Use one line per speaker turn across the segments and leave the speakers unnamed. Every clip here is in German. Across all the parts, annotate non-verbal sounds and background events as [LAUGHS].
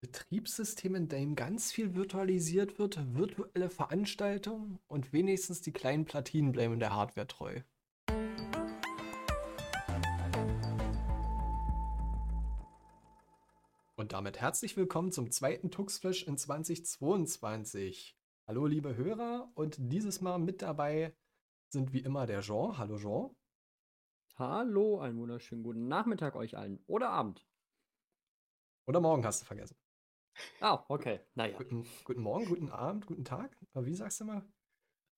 Betriebssystem, in dem ganz viel virtualisiert wird, virtuelle Veranstaltungen und wenigstens die kleinen Platinen bleiben der Hardware treu. Und damit herzlich willkommen zum zweiten Tuxflash in 2022. Hallo liebe Hörer und dieses Mal mit dabei sind wie immer der Jean. Hallo Jean.
Hallo, einen wunderschönen guten Nachmittag euch allen oder Abend.
Oder morgen hast du vergessen.
Ah, okay. Naja.
Guten, guten Morgen, guten Abend, guten Tag. Aber wie sagst du mal?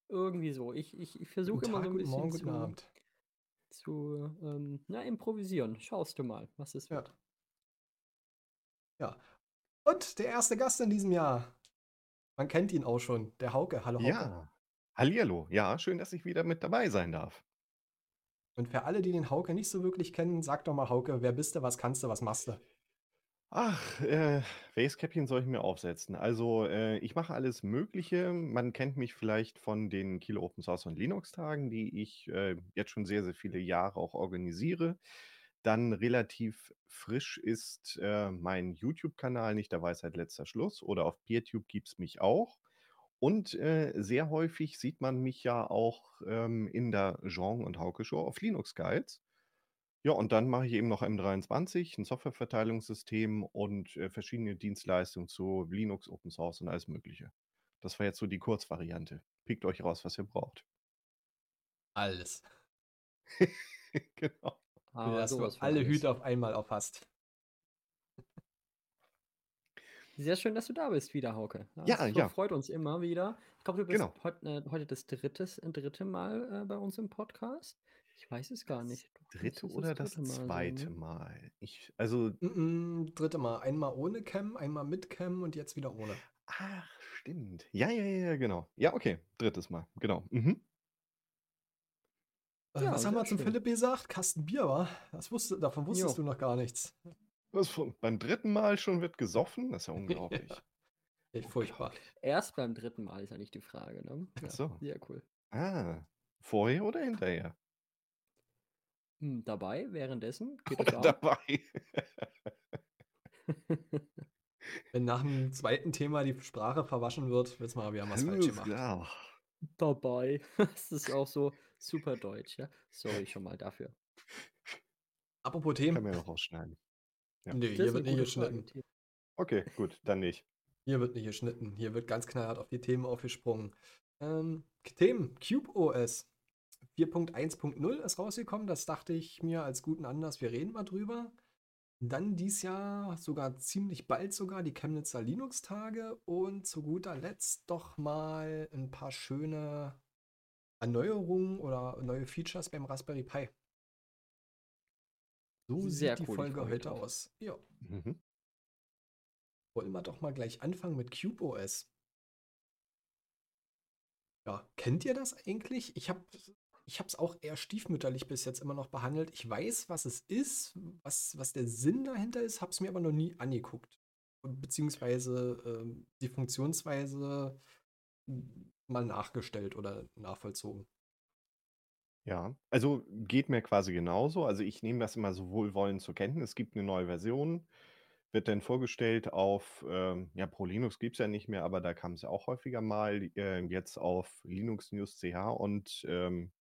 Irgendwie so. Ich, ich, ich versuche immer
Tag,
so ein
guten Morgen,
bisschen
guten
zu,
Abend.
zu ähm, na, improvisieren. Schaust du mal, was es
Ja,
wird.
ja. Und der erste Gast in diesem Jahr. Man kennt ihn auch schon, der Hauke. Hallo Hauke.
Ja, hallihallo. Ja, schön, dass ich wieder mit dabei sein darf.
Und für alle, die den Hauke nicht so wirklich kennen, sag doch mal, Hauke, wer bist du, was kannst du, was machst du?
Ach, äh, welches Käppchen soll ich mir aufsetzen? Also, äh, ich mache alles Mögliche. Man kennt mich vielleicht von den Kilo Open Source und Linux Tagen, die ich äh, jetzt schon sehr, sehr viele Jahre auch organisiere. Dann relativ frisch ist äh, mein YouTube-Kanal nicht der Weisheit letzter Schluss oder auf PeerTube gibt es mich auch. Und äh, sehr häufig sieht man mich ja auch ähm, in der Jean und Hauke Show auf Linux Guides. Ja, und dann mache ich eben noch M23, ein Softwareverteilungssystem und äh, verschiedene Dienstleistungen zu Linux, Open Source und alles Mögliche. Das war jetzt so die Kurzvariante. Pickt euch raus, was ihr braucht.
Alles. [LAUGHS]
genau.
Aber
dass du
sowas von
alle. Hüte auf einmal auf hast.
Sehr schön, dass du da bist wieder, Hauke.
Ja,
Das
ja.
freut uns immer wieder. Ich glaube, du bist
Genau.
heut, äh, heute das drittes, dritte Mal äh, bei uns im Podcast. Ich weiß es gar
Das
nicht. Doch,
dritte
es
oder das
dritte Mal sein,
zweite
ne?
Mal? Ich, also,
Mm, mm, dritte Mal. Einmal ohne Cam, einmal mit Cam und jetzt wieder ohne.
ach, stimmt. Ja, ja, ja, ja, genau. Ja, okay. Drittes Mal. Genau. Mhm.
Äh,
Ja,
was haben wir zum
schön.
Philipp gesagt? Kasten Bier, war? Das wusste, davon wusstest
Jo.
du noch gar nichts.
Was, beim dritten Mal schon wird gesoffen? Das ist ja [LAUGHS] unglaublich.
Echt furchtbar.
Erst beim dritten Mal ist eigentlich die Frage, ne?
Ach
Ja,
so.
sehr cool.
Ah, vorher oder hinterher?
Hm, dabei, währenddessen, [LAUGHS] geht es
Oder dabei?
Wenn nach dem zweiten Thema die Sprache verwaschen wird, wissen wir, wir haben was falsch gemacht.
klar.
Dabei. [LAUGHS] Das ist auch so super deutsch, ja. Sorry schon mal dafür.
Apropos Themen.
man ja noch rausschneiden. Ja.
Nee, hier wird nicht
Frage.
geschnitten.
Okay, gut, dann nicht.
Hier wird nicht geschnitten. Hier wird ganz knallhart auf die Themen aufgesprungen. Ähm, Themen. Cube OS 4.1.0 ist rausgekommen. Das dachte ich mir als guten Anlass. Wir reden mal drüber. Dann dies Jahr, sogar ziemlich bald sogar, die Chemnitzer Linux-Tage. Und zu guter Letzt doch mal ein paar schöne Erneuerungen oder neue Features beim Raspberry Pi. So
Sehr
sieht die
cool,
Folge heute aus. Ja.
Mhm.
Wollen wir doch mal gleich anfangen mit Cube OS. Ja, kennt ihr das eigentlich? Ich habe ich es auch eher stiefmütterlich bis jetzt immer noch behandelt. Ich weiß, was es ist, was, was der Sinn dahinter ist, habe es mir aber noch nie angeguckt. Beziehungsweise ähm, die Funktionsweise mal nachgestellt oder nachvollzogen.
Ja, also geht mir quasi genauso. Also ich nehme das immer so wohlwollend zur Kenntnis. Es gibt eine neue Version, wird dann vorgestellt auf, ähm, ja, Pro Linux gibt es ja nicht mehr, aber da kam es ja auch häufiger mal, äh, jetzt auf Linux News CH und, ähm,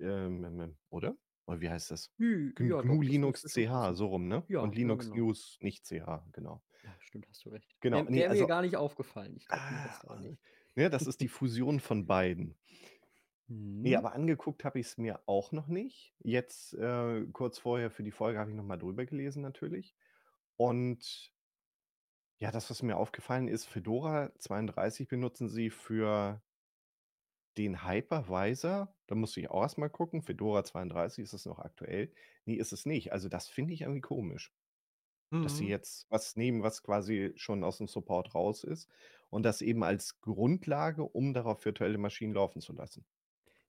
ähm, ähm, oder? Oder wie heißt das?
Hm,
G-
Ja, doch,
GNU
das
Linux CH, so rum, ne?
Ja,
Und
ja,
Linux
genau.
News nicht CH, genau.
Ja, stimmt, hast du recht.
Genau,
Wäre
nee,
wär mir
also,
gar nicht aufgefallen. Ich glaube, mir das auch
ah,
nicht.
ne, das ist die Fusion von beiden. Nee,
Hm?
aber angeguckt habe ich es mir auch noch nicht. Jetzt, äh, kurz vorher für die Folge habe ich noch mal drüber gelesen natürlich. Und ja, das, was mir aufgefallen ist, Fedora 32 benutzen sie für den Hypervisor. Da musste ich auch erst mal gucken. Fedora 32, ist das noch aktuell? Ne, ist es nicht. Also, das finde ich irgendwie komisch, dass sie
Mhm.
jetzt was nehmen, was quasi schon aus dem Support raus ist und das eben als Grundlage, um darauf virtuelle Maschinen laufen zu lassen.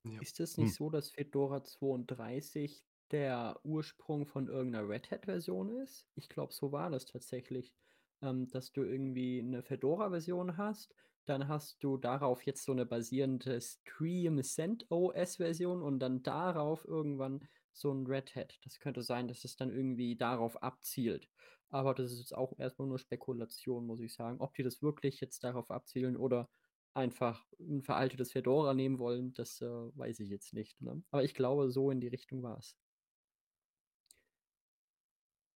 Ja.
Ist es nicht
Hm.
so, dass Fedora 32 der Ursprung von irgendeiner Red Hat-Version ist? Ich glaube, so war das tatsächlich. Ähm, dass du irgendwie eine Fedora-Version hast, dann hast du darauf jetzt so eine basierende Stream CentOS-Version und dann darauf irgendwann so ein Red Hat. Das könnte sein, dass es dann irgendwie darauf abzielt. Aber das ist jetzt auch erstmal nur Spekulation, muss ich sagen. Ob die das wirklich jetzt darauf abzielen oder einfach ein veraltetes Fedora nehmen wollen, das äh, weiß ich jetzt nicht. Ne? Aber ich glaube, so in die Richtung war es.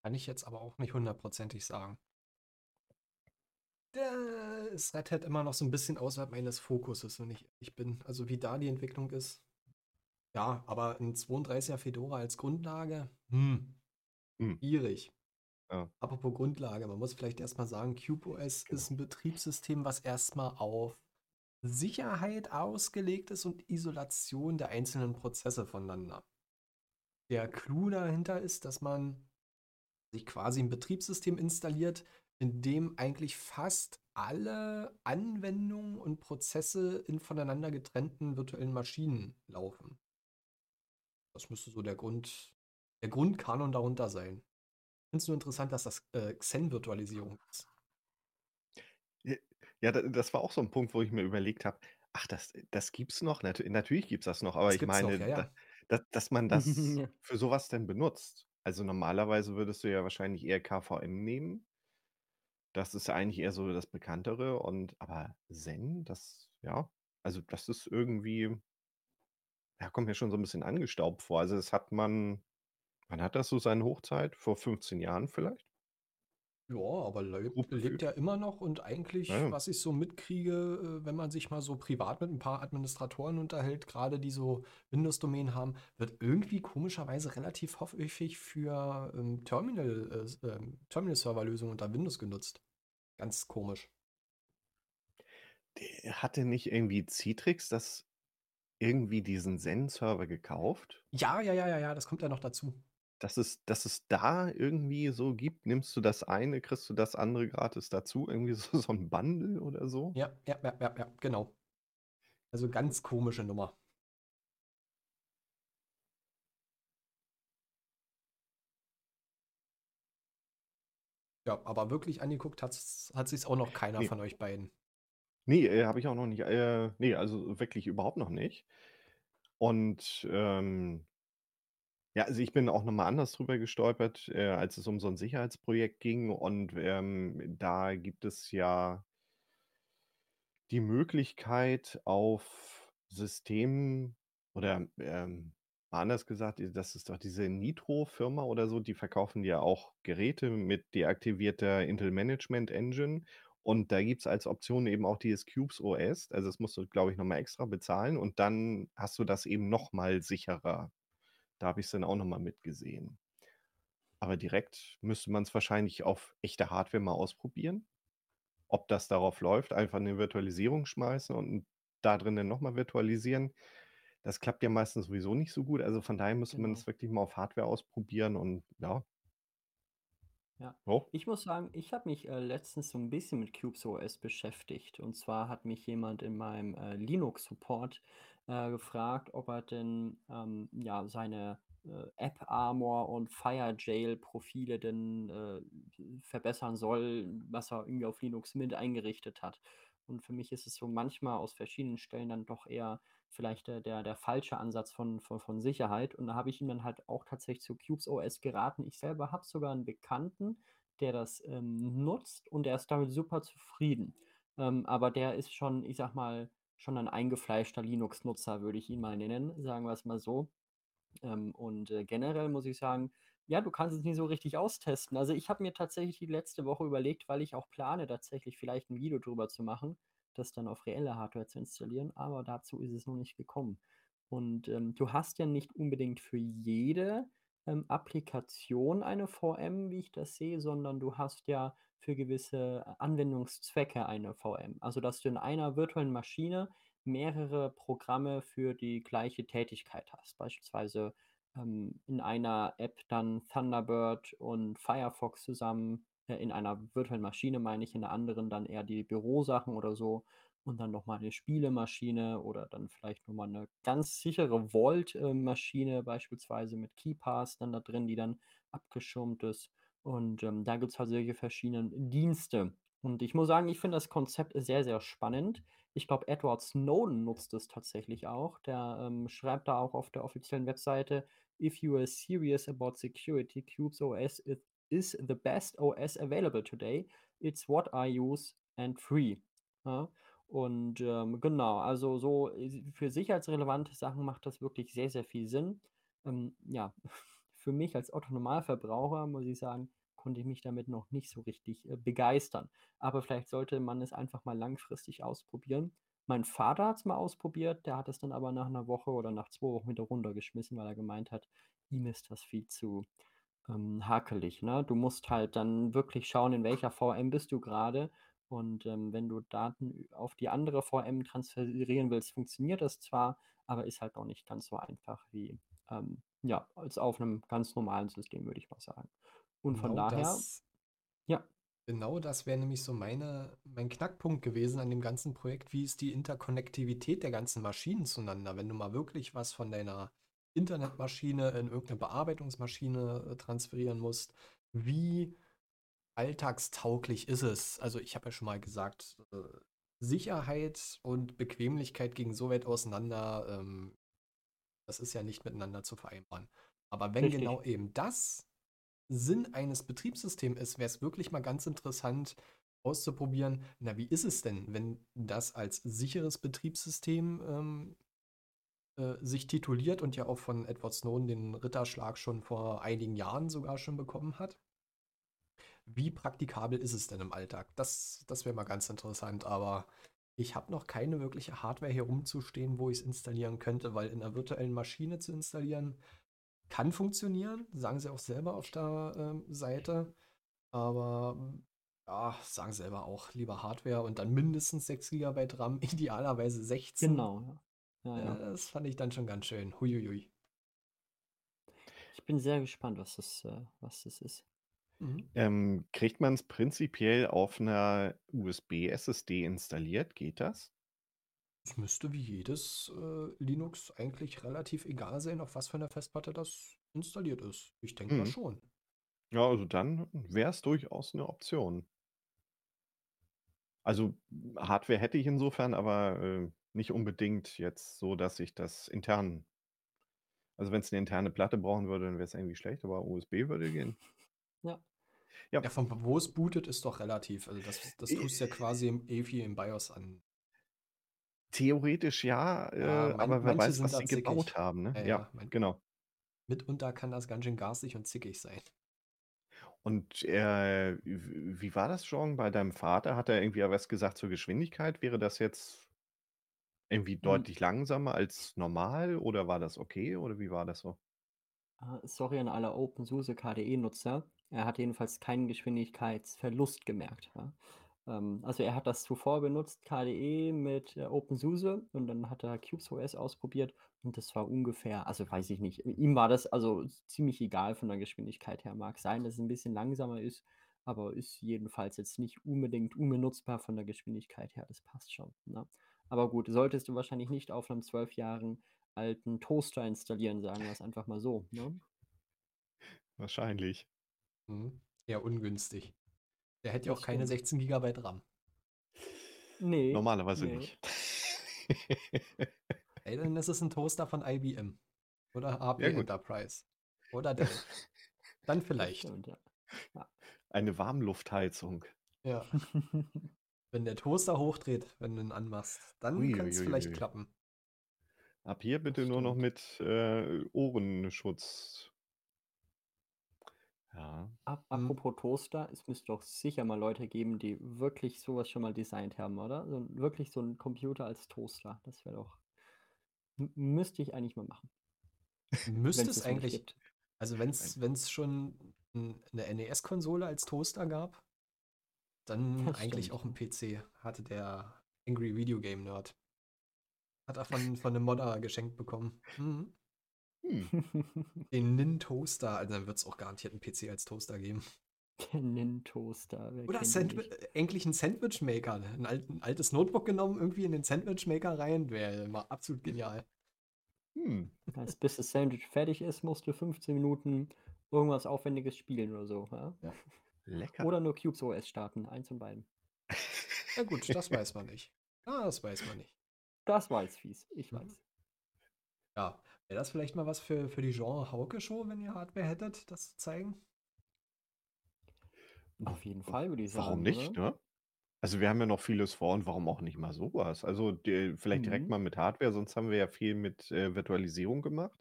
Kann ich jetzt aber auch nicht hundertprozentig sagen. Ist Red Hat immer noch so ein bisschen außerhalb meines Fokuses, wenn ich ehrlich bin. Also wie da die Entwicklung ist. Ja, aber ein 32er Fedora als Grundlage, hm,
Hm.
schwierig.
Ja.
Apropos Grundlage, man muss vielleicht erstmal sagen, CubeOS
Genau.
ist ein Betriebssystem, was erstmal auf Sicherheit ausgelegt ist und Isolation der einzelnen Prozesse voneinander. Der Clou dahinter ist, dass man sich quasi ein Betriebssystem installiert, in dem eigentlich fast alle Anwendungen und Prozesse in voneinander getrennten virtuellen Maschinen laufen. Das müsste so der Grund, der Grundkanon darunter sein. Ich finde es nur interessant, dass das äh, Xen-Virtualisierung ist.
Ja, da das war auch so 'n Punkt, wo ich mir überlegt habe: „Ach, das das gibt's noch?“ Natü natürlich gibt's das noch, aber
Das
ich
gibt's noch,
meine,
ja, ja.
da da dass man [LAUGHS] das für so was denn benutzt. Also, normalerweise würdest du ja wahrscheinlich eher KVM nehmen. Das ist eigentlich eher so das Bekanntere und aber Zen, das ja, also, das ist irgendwie ja, kommt mir schon so 'n bisschen angestaubt vor. Also, das hat man wann hat das so seine Hochzeit? Vor 15 Jahren vielleicht?
Ja, aber lebt, lebt ja immer noch und eigentlich,
ja.
was ich so mitkriege, äh, wenn man sich mal so privat mit ein paar Administratoren unterhält, gerade die so Windows-Domänen haben, wird irgendwie komischerweise relativ häufig für ähm, Terminal, äh, ähm, Terminal-Server-Lösungen unter Windows genutzt. Ganz komisch.
Der hatte nicht irgendwie Citrix das irgendwie diesen Zen-Server gekauft?
Ja, ja, ja, ja, ja, das kommt ja noch dazu.
Dass es dass es da irgendwie so gibt, nimmst du das eine, kriegst du das andere gratis dazu, irgendwie [LAUGHS] so so 'n Bundle oder so?
Ja, ja, ja, ja, ja, genau. Also ganz komische Nummer. Ja, aber wirklich angeguckt hat's, hat sich's auch noch keiner
Ne.
von euch beiden.
Ne, äh, habe ich auch noch nicht äh, ne, also wirklich überhaupt noch nicht. Und, ähm ja, also ich bin auch noch mal anders drüber gestolpert, äh, als es um so 'n Sicherheitsprojekt ging und, ähm, da gibt es ja die Möglichkeit auf Systemen oder, ähm, anders gesagt, das ist doch diese Nitro-Firma oder so, die verkaufen ja auch Geräte mit deaktivierter Intel Management Engine und da gibt's als Option eben auch dieses CubesOS. Also, das musst du, glaube ich, noch mal extra bezahlen und dann hast du das eben noch mal sicherer. Da habe ich's dann auch noch mal mitgesehen. Aber direkt müsste man's wahrscheinlich auf echte Hardware mal ausprobieren. Ob das darauf läuft, einfach 'ne Virtualisierung schmeißen und da drin dann noch mal virtualisieren. Das klappt ja meistens sowieso nicht so gut. Also, von daher müsste man
Genau.
das wirklich mal auf Hardware ausprobieren und ja.
Ja.
Oh.
Ich muss sagen, ich habe mich, äh, letztens so 'n bisschen mit CubesOS beschäftigt. Und zwar hat mich jemand in meinem, äh, Linux-Support, äh, gefragt, ob er denn, ähm, ja, seine, äh, AppArmor und FireJail-Profile denn, äh, verbessern soll, was er irgendwie auf Linux mit eingerichtet hat. Und für mich ist es so manchmal aus verschiedenen Stellen dann doch eher vielleicht der der der falsche Ansatz von von von Sicherheit. Und da habe ich ihm dann halt auch tatsächlich zu CubesOS geraten. Ich selber habe sogar 'n Bekannten, der das, ähm, nutzt und der ist damit super zufrieden. Ähm, aber der ist schon, ich sage mal, schon ein eingefleischter Linux-Nutzer, würde ich ihn mal nennen, sagen wir's mal so. Ähm, und, äh, generell muss ich sagen, ja, du kannst es nie so richtig austesten. Also, ich habe mir tatsächlich die letzte Woche überlegt, weil ich auch plane, tatsächlich vielleicht 'n Video drüber zu machen, das dann auf reelle Hardware zu installieren, aber dazu ist es noch nicht gekommen. Und, ähm, du hast ja nicht unbedingt für jede, ähm, Applikation eine VM, wie ich das sehe, sondern du hast ja für gewisse A Anwendungszwecke eine VM. Also, dass du in einer virtuellen Maschine mehrere Programme für die gleiche Tätigkeit hast. Beispielsweise, ähm, in einer App dann Thunderbird und Firefox zusammen äh, in einer virtuellen Maschine meine ich, in der anderen dann eher die Bürosachen oder so und dann noch mal 'ne Spielemaschine oder dann vielleicht noch mal 'ne ganz sichere Vault, äh, beispielsweise mit KeePass dann da drin, die dann abgeschirmt ist. Und, ähm, da gibt's halt solche verschiedenen Dienste. Und ich muss sagen, ich finde das Konzept sehr, sehr spannend. Ich glaube, Edward Snowden nutzt es tatsächlich auch. Der, ähm, schreibt da auch auf der offiziellen Webseite: „If you are serious about security, CubesOS is is the best OS available today. It's what I use and free. Ja? Und ähm, genau, also so äh, für sicherheitsrelevante Sachen macht das wirklich sehr, sehr viel Sinn. Ähm, ja, für mich als Autonomalverbraucher muss ich sagen, konnte ich mich damit noch nicht so richtig äh, begeistern. Aber vielleicht sollte man es einfach mal langfristig ausprobieren. Mein Vater hat es mal ausprobiert, der hat es dann aber nach einer Woche oder nach zwei Wochen wieder runtergeschmissen, weil er gemeint hat, ihm ist das viel zu ähm, hakelig. Ne? Du musst halt dann wirklich schauen, in welcher VM bist du gerade. Und ähm, wenn du Daten auf die andere VM transferieren willst, funktioniert das zwar, aber ist halt auch nicht ganz so einfach wie ähm, ja, als auf einem ganz normalen System, würde ich mal sagen. Und von
Genau
daher,
das,
ja,
genau das wäre nämlich so meine, mein Knackpunkt gewesen an dem ganzen Projekt. Wie ist die Interkonnektivität der ganzen Maschinen zueinander? Wenn du mal wirklich was von deiner Internetmaschine in irgendeine Bearbeitungsmaschine äh, transferieren musst, wie alltagstauglich ist es? Also ich habe ja schon mal gesagt, äh, Sicherheit und Bequemlichkeit gehen so weit auseinander, ähm, das ist ja nicht miteinander zu vereinbaren. Aber wenn
richtig.
genau eben das Sinn eines Betriebssystems ist, wäre es wirklich mal ganz interessant auszuprobieren, na, wie ist es denn, wenn das als sicheres Betriebssystem ähm, äh, sich tituliert und ja auch von Edward Snowden den Ritterschlag schon vor einigen Jahren sogar schon bekommen hat? Wie praktikabel ist es denn im Alltag? Das, das wäre mal ganz interessant, aber ich habe noch keine wirkliche Hardware hier rumzustehen, wo ich es installieren könnte, weil in einer virtuellen Maschine zu installieren kann funktionieren, sagen sie auch selber auf der ähm, Seite, aber ja, sagen selber auch lieber Hardware und dann mindestens 6 GB RAM, [LAUGHS] idealerweise 16.
Genau. Ja, ja.
Äh, das fand ich dann schon ganz schön. Huiuiui.
Ich bin sehr gespannt, was das, äh, was das ist.
Mhm.
Ähm, kriegt man es prinzipiell auf einer USB-SSD installiert? Geht das?
Es müsste wie jedes äh, Linux eigentlich relativ egal sein, auf was für einer Festplatte das installiert ist. Ich denke mal
Mhm.
schon.
Ja, also dann wäre es durchaus eine Option. Also Hardware hätte ich insofern, aber äh, nicht unbedingt jetzt so, dass ich das intern. Also wenn es eine interne Platte brauchen würde, dann wäre es irgendwie schlecht, aber USB würde gehen.
Ja.
Ja, von wo es bootet, ist doch relativ. Also das, das tust du ja quasi im EFI im BIOS an.
Theoretisch ja,
Ja,
äh, aber wer weiß, was sie gebaut haben, ne?
Ja,
Ja,
man-
genau.
Mitunter kann das ganz schön garstig und zickig sein.
Und äh, wie war das schon bei deinem Vater? Hat er irgendwie was gesagt zur Geschwindigkeit? Wäre das jetzt irgendwie
Hm.
deutlich langsamer als normal oder war das okay oder wie war das so?
Äh, Sorry an alle OpenSUSE KDE-Nutzer. Er hat jedenfalls keinen Geschwindigkeitsverlust gemerkt. Ja. Ähm, also er hat das zuvor benutzt, KDE mit äh, OpenSUSE und dann hat er CubesOS ausprobiert und das war ungefähr, also weiß ich nicht, ihm war das also ziemlich egal von der Geschwindigkeit her. Mag sein, dass es ein bisschen langsamer ist, aber ist jedenfalls jetzt nicht unbedingt unbenutzbar von der Geschwindigkeit her. Das passt schon. Ne? Aber gut, solltest du wahrscheinlich nicht auf einem zwölf Jahren alten Toaster installieren, sagen wir es einfach mal so. Ne?
Wahrscheinlich.
Eher ungünstig. Der hätte ja auch keine
stimmt.
16 GB RAM.
Nee.
Normalerweise
nee.
nicht. [LAUGHS]
Ey, dann ist es ein Toaster von IBM. Oder HP
Ja.
Enterprise. Oder Dell. [LAUGHS] Dann vielleicht.
stimmt, ja.
Eine Warmluftheizung.
Ja. [LAUGHS] Wenn der Toaster hochdreht, wenn du ihn anmachst, dann könnte es vielleicht klappen.
Ab hier bitte nur noch mit äh, Ohrenschutz. Ja.
Ap
Mhm.
apropos Toaster, es müsste doch sicher mal Leute geben, die wirklich sowas schon mal designt haben, oder? So, ein- wirklich so ein Computer als Toaster. Das wäre doch. m- Müsste ich eigentlich mal machen.
Müsste es
es noch nicht
eigentlich,
gibt.
also wenn es schon n- eine NES-Konsole als Toaster gab, dann
Das
eigentlich
stimmt,
auch ein PC, hatte der Angry Video Game Nerd. Hat er von, von einem Modder geschenkt bekommen. Mhm.
Hm.
Den Nin Toaster, also dann wird es auch garantiert einen PC als Toaster geben.
Der Nin-Toaster,
Oder äh, eigentlich ein Sandwich-Maker. Ein, alt, ein altes Notebook genommen, irgendwie in den Sandwich-Maker rein. Wäre mal absolut genial.
Hm. [LAUGHS]
Heißt, bis das Sandwich fertig ist, musst du 15 Minuten irgendwas Aufwendiges spielen oder so. Ja?
Lecker.
Oder nur Cubes OS starten, eins von beiden. [LAUGHS]
Ja gut, das weiß man nicht. Ah, das weiß man nicht.
Das war jetzt fies, ich
Mhm.
weiß.
Ja, wäre das vielleicht mal was für, für die Genre Hauke-Show, wenn ihr Hardware hättet, das zu zeigen?
Auf jeden Fall, würde ich
Warum
sagen,
nicht,
oder?
ne? Also, wir haben ja noch vieles vor und warum auch nicht mal sowas? Also, de vielleicht direkt
Mhm.
mal mit Hardware, sonst haben wir ja viel mit, äh, Virtualisierung gemacht.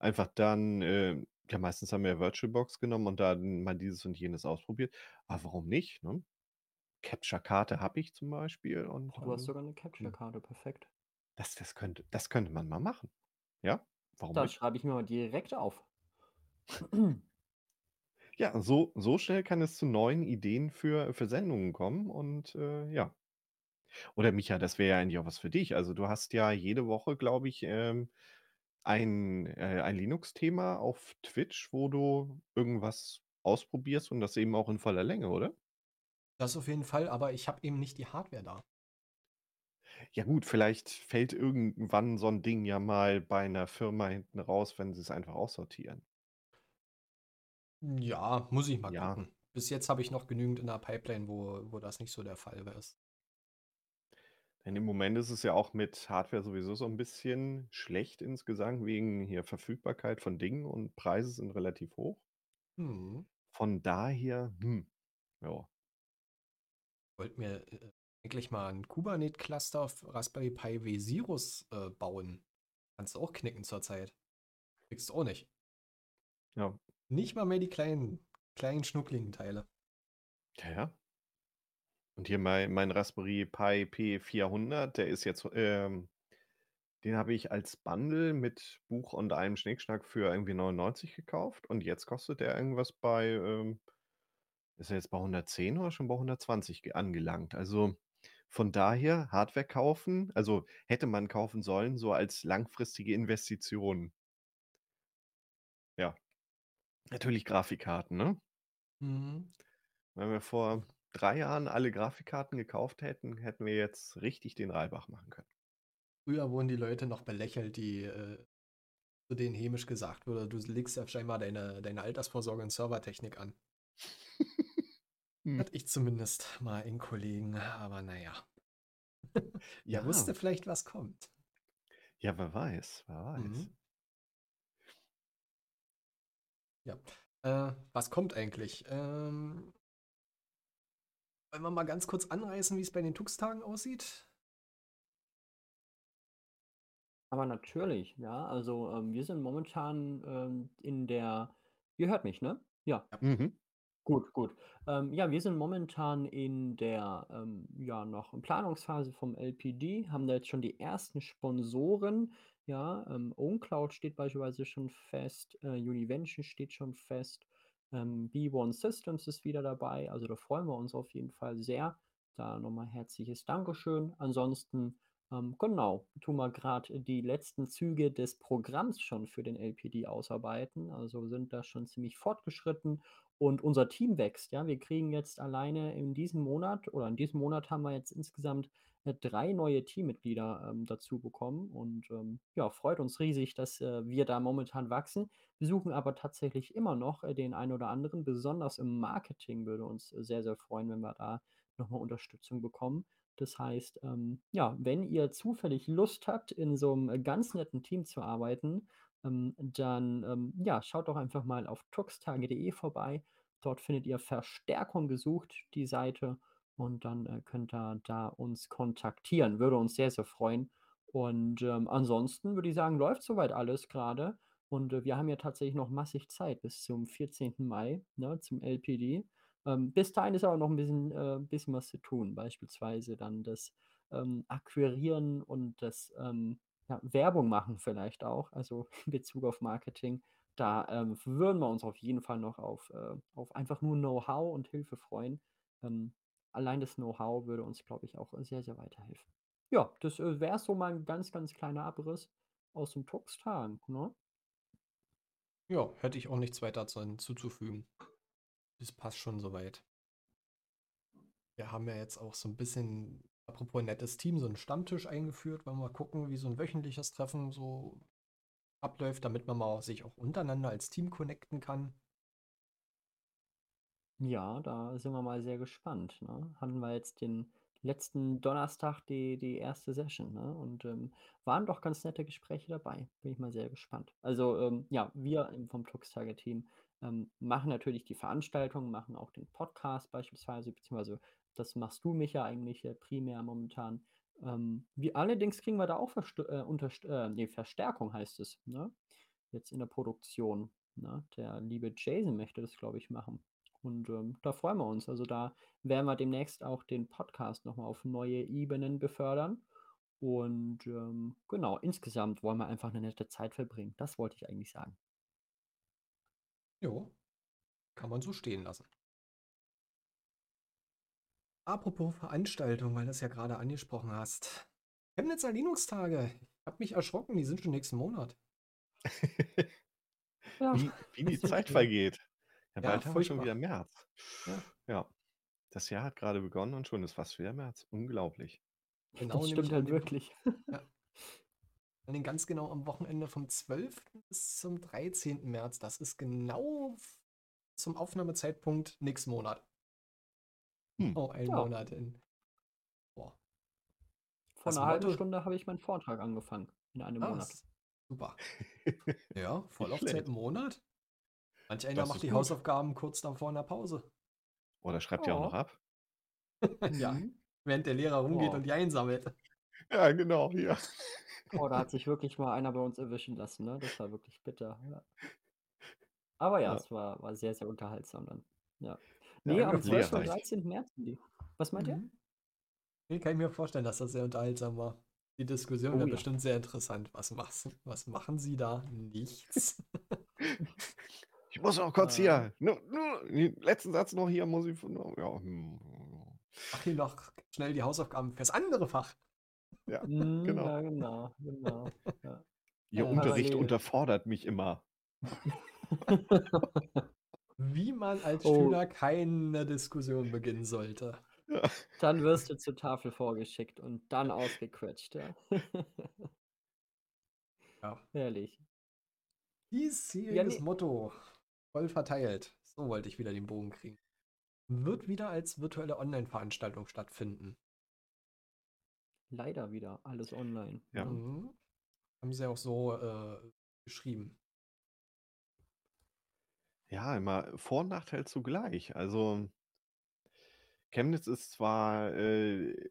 Einfach dann, äh ja, meistens haben wir ja VirtualBox genommen und dann mal dieses und jenes ausprobiert. Aber warum nicht, ne? Capture-Karte habe ich zum Beispiel und
Oh, du hast sogar 'ne
hm,
Capture-Karte, perfekt.
das das könnte das könnte man mal machen. Ja, warum
Das
nicht?
schreibe ich mir mal direkt auf.
Ja, so so schnell kann es zu neuen Ideen für für Sendungen kommen und, äh, ja. Oder Micha, das wäre ja eigentlich auch was für dich. Also, du hast ja jede Woche, glaube ich, ähm, ein äh, ein Linux-Thema auf Twitch, wo du irgendwas ausprobierst und das eben auch in voller Länge, oder?
Das auf jeden Fall, aber ich habe eben nicht die Hardware da.
Ja gut, vielleicht fällt irgendwann so 'n Ding ja mal bei 'ner Firma hinten raus, wenn sie's einfach aussortieren.
Ja, muss ich mal
Ja.
gucken. Bis jetzt habe ich noch genügend in der Pipeline, wo wo das nicht so der Fall ist.
Denn im Moment ist es ja auch mit Hardware sowieso so 'n bisschen schlecht insgesamt wegen hier Verfügbarkeit von Dingen und Preise sind relativ hoch.
Mhm.
Von daher, hm, ja.
Wollte mir, äh, eigentlich mal 'n Kubernetes-Cluster auf Raspberry Pi V-Syrus, äh, bauen. Kannst du auch knicken zurzeit. Kriegst du auch nicht.
Ja.
Nicht mal mehr die kleinen kleinen schnuckligen Teile.
Ja, ja. Und hier mei mein Raspberry Pi P400, der ist jetzt, ähm den habe ich als Bundle mit Buch und allem Schnickschnack für irgendwie 99 gekauft und jetzt kostet der irgendwas bei, ähm ist er jetzt bei 110 oder schon bei 120 ge angelangt. Also, von daher Hardware kaufen also, hätte man kaufen sollen, so als langfristige Investition. Ja. Natürlich Grafikkarten, ne?
Mhm.
Wenn wir vor 3 Jahren alle Grafikkarten gekauft hätten, hätten wir jetzt richtig den Reibach machen können.
Früher wurden die Leute noch belächelt, die, äh zu denen hämisch gesagt wurde: „Du legst ja scheinbar deine deine Altersvorsorge in Servertechnik an.“ [LAUGHS]
Hm.
Hatte ich zumindest mal einen Kollegen, aber na ja. [LAUGHS]
Ja.
wusste vielleicht, was kommt.
Ja, wer weiß, wer weiß.
Mhm. Ja. Äh, was kommt eigentlich? Ähm wollen wir mal ganz kurz anreißen, wie's bei den TUX-Tagen aussieht?
Aber natürlich, ja. Also, ähm, wir sind momentan, ähm, in der ihr hört mich, ne? Ja.
Ja.
Mhm.
Gut, gut. Ähm, ja, wir sind momentan in der, ähm, ja, noch Planungsphase vom LPD, haben da jetzt schon die ersten Sponsoren, ja. Ähm, OwnCloud steht beispielsweise schon fest, äh, Univention steht schon fest, ähm, B1 Systems ist wieder dabei. Also, da freuen wir uns auf jeden Fall sehr. Da noch mal herzliches Dankeschön. Ansonsten, ähm, genau, tun wir grad die letzten Züge des Programms schon für den LPD ausarbeiten. Also, sind da schon ziemlich fortgeschritten und unser Team wächst, ja. Wir kriegen jetzt alleine in diesem Monat oder in diesem Monat haben wir jetzt insgesamt, äh, 3 neue Teammitglieder, ähm, dazu bekommen und, ähm, ja, freut uns riesig, dass, äh, wir da momentan wachsen. Wir suchen aber tatsächlich immer noch, äh, den einen oder anderen. Besonders im Marketing würde uns sehr, sehr freuen, wenn wir da noch mal Unterstützung bekommen. Das heißt, ähm, ja, wenn ihr zufällig Lust habt, in so 'nem ganz netten Team zu arbeiten, ähm, dann, ähm, ja, schaut doch einfach mal auf tuxtage.de vorbei. Dort findet ihr Verstärkung gesucht, die Seite, und dann, äh, könnt ihr da uns kontaktieren. Würde uns sehr, sehr freuen. Und, ähm, ansonsten würde ich sagen, läuft so weit alles grade und, äh, wir haben ja tatsächlich noch massig Zeit bis zum 14. Mai, ne, zum LPD. Ähm, bis dahin ist aber noch 'n bisschen äh, bisschen was zu tun, beispielsweise dann das, ähm, Akquirieren und das, ähm, ja, Werbung machen vielleicht auch, also [LAUGHS] in Bezug auf Marketing. Da, ähm, würden wir uns auf jeden Fall noch auf äh, auf einfach nur Know-how und Hilfe freuen. Ähm, allein das Know-how würde uns, glaube ich, auch sehr, sehr weiterhelfen. Ja, das, äh, wäre so mein ganz, ganz kleiner Abriss aus den TUX-Tagen, ne?
Ja, hätte ich auch nichts weiter zu hinzuzufügen. Das passt schon so weit. Wir haben ja jetzt auch so 'n bisschen, apropos nettes Team, so 'n Stammtisch eingeführt. Wollen wir mal gucken, wie so 'n wöchentliches Treffen so abläuft, damit man mal sich auch untereinander als Team connecten kann.
Ja, da sind wir mal sehr gespannt, ne? Hatten wir jetzt den letzten Donnerstag die die 1. Session, ne? Und, ähm, waren doch ganz nette Gespräche dabei. Bin ich mal sehr gespannt. Also, ähm, ja, wir vom TUX-Tage-Team, ähm, machen natürlich die Veranstaltungen, machen auch den Podcast beispielsweise, beziehungsweise das machst du, Micha, eigentlich äh, primär momentan. Ähm, wir, allerdings kriegen wir da auch Verst äh, äh, nee, Verstärkung, heißt es, ne? Jetzt in der Produktion. Ne? Der liebe Jason möchte das, glaube ich, machen. Und ähm, da freuen wir uns. Also da werden wir demnächst auch den Podcast nochmal auf neue Ebenen befördern. Und ähm, genau, insgesamt wollen wir einfach eine nette Zeit verbringen. Das wollte ich eigentlich sagen.
Jo, kann man so stehen lassen. Apropos Veranstaltung, weil du es ja gerade angesprochen hast. Chemnitzer Linux-Tage. Ich habe mich erschrocken, die sind schon nächsten Monat. [LAUGHS]
Ja, wie, wie die Zeit vergeht. Ja,
Ja,
bald haben wir schon wieder März.
Ja.
Ja. Das Jahr hat gerade begonnen und schon ist fast wieder März. Unglaublich.
Genau,
das stimmt halt wirklich.
An den ganz genau am Wochenende vom 12. bis zum 13. März. Das ist genau zum Aufnahmezeitpunkt nächsten Monat.
Hm.
Oh, ein
Ja.
Monat in. Boah.
Vor einer halben Stunde habe ich meinen Vortrag angefangen. In einem
Ah,
Monat.
super. [LAUGHS] Ja,
Nicht
Vorlaufzeit einen Monat. Manch einer
Das
macht die
gut.
Hausaufgaben kurz davor in der Pause.
Oder schreibt ihr auch noch ab? [LAUGHS]
ja,
Mhm.
während der Lehrer rumgeht
Oh.
und die einsammelt.
Ja, genau, ja. [LAUGHS]
Oh, da hat sich wirklich mal einer bei uns erwischen lassen, ne? Das war wirklich bitter. Ja. Aber ja,
Ja.
es war, war sehr, sehr unterhaltsam dann. Ja.
Ja,
Nee, am
angefasst.
12. und
Lehrreich.
13. März. Was meint ihr?
Mhm. Nee, kann ich mir vorstellen, dass das sehr unterhaltsam war. Die Diskussion
Oh
wird
ja.
bestimmt sehr interessant. Was, machst, was machen Sie da? Nichts. [LAUGHS]
Ich muss noch kurz
Äh.
hier. Nur, nur, den letzten Satz noch hier muss ich. von- Ja, hm.
Mach hier noch schnell die Hausaufgaben fürs andere Fach.
ja. [LAUGHS] [LAUGHS] Genau.
Ja, genau, genau. Ja.
Ihr
Ja,
Unterricht
parallel.
unterfordert mich immer.
Wie man als
Oh.
Schüler keine Diskussion beginnen sollte.
Ja.
Dann wirst du zur Tafel vorgeschickt und dann ausgequetscht. Ja.
Ja.
Herrlich.
Diesjähriges
nee.
Motto. Voll verteilt. So wollte ich wieder den Bogen kriegen. Wird wieder als virtuelle Online-Veranstaltung stattfinden.
Leider wieder alles online.
Ja.
Mhm. Haben sie auch so äh, geschrieben.
Ja, immer Vor- und Nachteil zugleich. Also Chemnitz ist zwar, äh,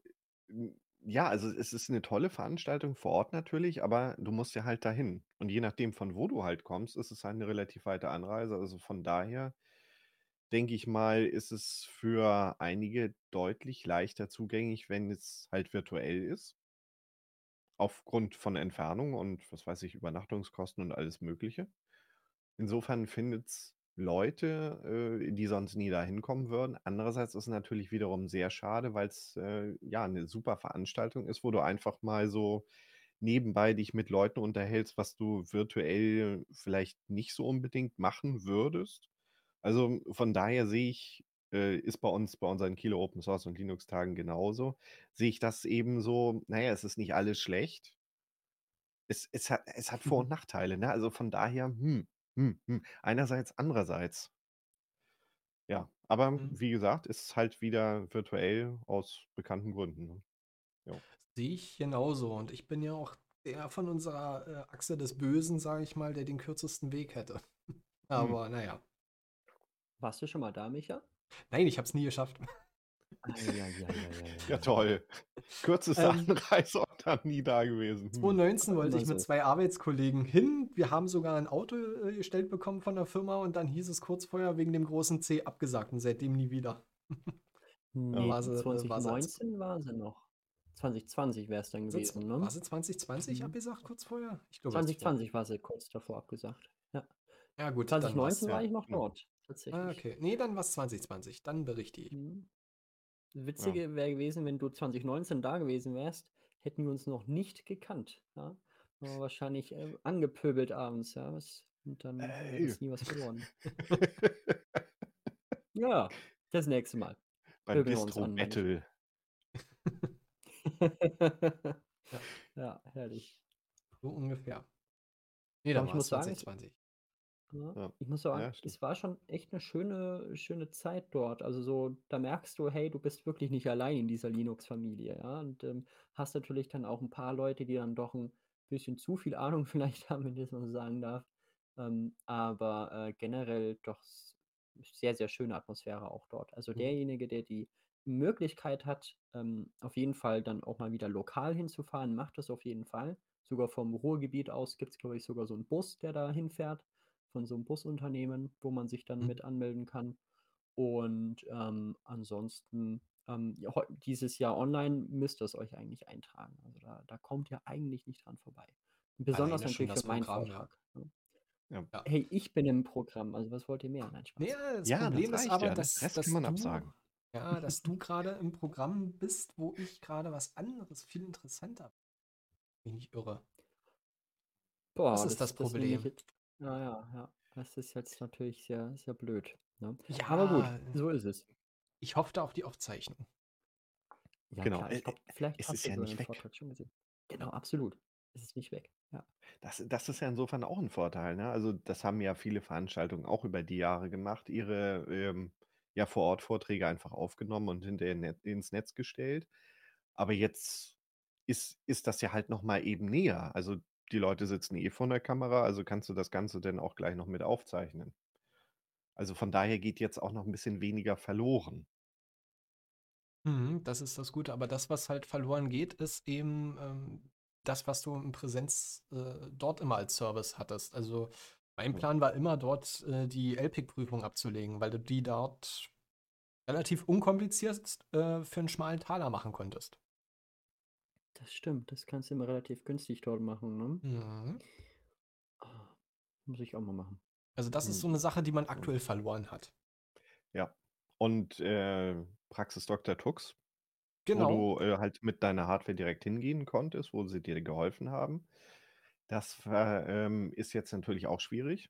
ja, also es ist eine tolle Veranstaltung vor Ort natürlich, aber du musst ja halt dahin. Und je nachdem, von wo du halt kommst, ist es halt eine relativ weite Anreise. Also von daher denke ich mal, ist es für einige deutlich leichter zugänglich, wenn es halt virtuell ist. Aufgrund von Entfernung und, was weiß ich, Übernachtungskosten und alles Mögliche. Insofern findet es Leute, äh, die sonst nie da hinkommen würden. Andererseits ist es natürlich wiederum sehr schade, weil es äh, ja eine super Veranstaltung ist, wo du einfach mal so nebenbei dich mit Leuten unterhältst, was du virtuell vielleicht nicht so unbedingt machen würdest. Also von daher sehe ich, äh, ist bei uns, bei unseren Kilo Open Source und Linux-Tagen genauso, sehe ich das eben so, naja, es ist nicht alles schlecht. Es, es, hat, es hat Vor- und Nachteile, ne? Also von daher, hm, hm, hm. Einerseits, andererseits. Ja, aber
Mhm.
wie gesagt, ist halt wieder virtuell aus bekannten Gründen. Ne?
Sehe ich genauso. Und ich bin ja auch der von unserer äh, Achse des Bösen, sage ich mal, der den kürzesten Weg hätte. Aber naja.
Warst du schon mal da, Micha?
Nein, ich habe es nie geschafft.
Ja, toll. Kürzeste
Ähm.
Anreise und dann nie da gewesen. Hm.
2019 wollte
Immer
ich mit
so.
zwei Arbeitskollegen hin. Wir haben sogar ein Auto äh, gestellt bekommen von der Firma und dann hieß es kurz vorher wegen dem großen C abgesagt und seitdem nie wieder. [LAUGHS]
Nee,
war sie- äh, war sie als-
2019 war sie noch. 2020 wäre es dann gewesen, ne?
War sie 2020
Mhm.
abgesagt kurz vorher? Erst
2020 war sie kurz davor abgesagt. Ja.
Ja, gut. dann war's
2019 war
ja.
ich noch
Ja.
dort, tatsächlich.
Ah, okay. Nee, dann war es 2020. Dann berichte ich.
Mhm. Witzige wäre gewesen, wenn du 2019 da gewesen wärst, hätten wir uns noch nicht gekannt. Ja? Aber wahrscheinlich äh, angepöbelt abends, ja. Und dann
Ey.
das nie was geworden. [LAUGHS] Ja, das nächste Mal.
Beim
meine ich.
Bistro-Battle. [LAUGHS]
ja, herrlich.
So ungefähr. Nee,
ich
war es
muss sagen, ich-
2020.
Ja,
Ja.
Ich muss sagen,
Ja,
es war schon echt eine schöne, schöne Zeit dort. Also so, da merkst du, hey, du bist wirklich nicht allein in dieser Linux-Familie, ja. Und ähm, hast natürlich dann auch ein paar Leute, die dann doch ein bisschen zu viel Ahnung [LAUGHS] vielleicht haben, wenn ich das mal so sagen darf. Ähm, aber äh, generell doch sehr, sehr schöne Atmosphäre auch dort. Also
Mhm.
derjenige, der die Möglichkeit hat, ähm, auf jeden Fall dann auch mal wieder lokal hinzufahren, macht das auf jeden Fall. Sogar vom Ruhrgebiet aus gibt es, glaube ich, sogar so einen Bus, der da hinfährt, von so einem Busunternehmen, wo man sich dann
Mhm.
mit anmelden kann. Und ähm, ansonsten, ähm, dieses Jahr online müsst ihr es euch eigentlich eintragen. Also da, da kommt ihr eigentlich nicht dran vorbei. Besonders
Alleine
natürlich
das
für meinen
Programm.
Vortrag. ne?
Ja.
Ja.
Hey, ich bin im Programm, also was wollt ihr mehr? Nein, Spaß.
Nee, das
Ja, das
Problem ist
reicht
aber,
ja.
Dass,
Rest
dass
kann man
du,
absagen.
ja, dass du gerade im Programm bist, wo ich gerade was anderes viel interessanter bin. ich irre.
Boah,
Das ist das Problem.
jetzt. Ja, ja, ja. Das ist jetzt natürlich sehr, sehr blöd. Ne? Aber
Ja,
gut, so ist es.
ich hoffe auf die Aufzeichnung.
Ja,
Genau,
klar.
äh,
Ich glaube, vielleicht
es
hast
ist
du
ja
sogar
nicht
den
weg.
Vortrag schon gesehen. Genau, absolut. Es ist nicht weg. Ja.
Das, das ist ja insofern auch ein Vorteil. Ne? Also das haben ja viele Veranstaltungen auch über die Jahre gemacht, ihre ähm, ja, Vor-Ort-Vorträge einfach aufgenommen und hinterher net, ins Netz gestellt. Aber jetzt ist, ist das ja halt nochmal eben näher. Also die Leute sitzen eh vor der Kamera, also kannst du das Ganze dann auch gleich noch mit aufzeichnen. Also von daher geht jetzt auch noch ein bisschen weniger verloren.
Mhm, das ist das Gute. Aber das, was halt verloren geht, ist eben ähm, das, was du in Präsenz äh, dort immer als Service hattest. Also mein. Plan war immer dort äh, die LPIC-Prüfung abzulegen, weil du die dort relativ unkompliziert äh, für einen schmalen Taler machen konntest.
Das stimmt. Das kannst du immer relativ günstig dort machen. Ne?
Mhm.
Ah, Muss ich auch mal machen.
Also das ist
Mhm.
so eine Sache, die man aktuell verloren hat.
Ja. Und äh, Praxis Dr. Tux,
Genau.
wo du äh, halt mit deiner Hardware direkt hingehen konntest, wo sie dir geholfen haben. Das war, ähm, ist jetzt natürlich auch schwierig.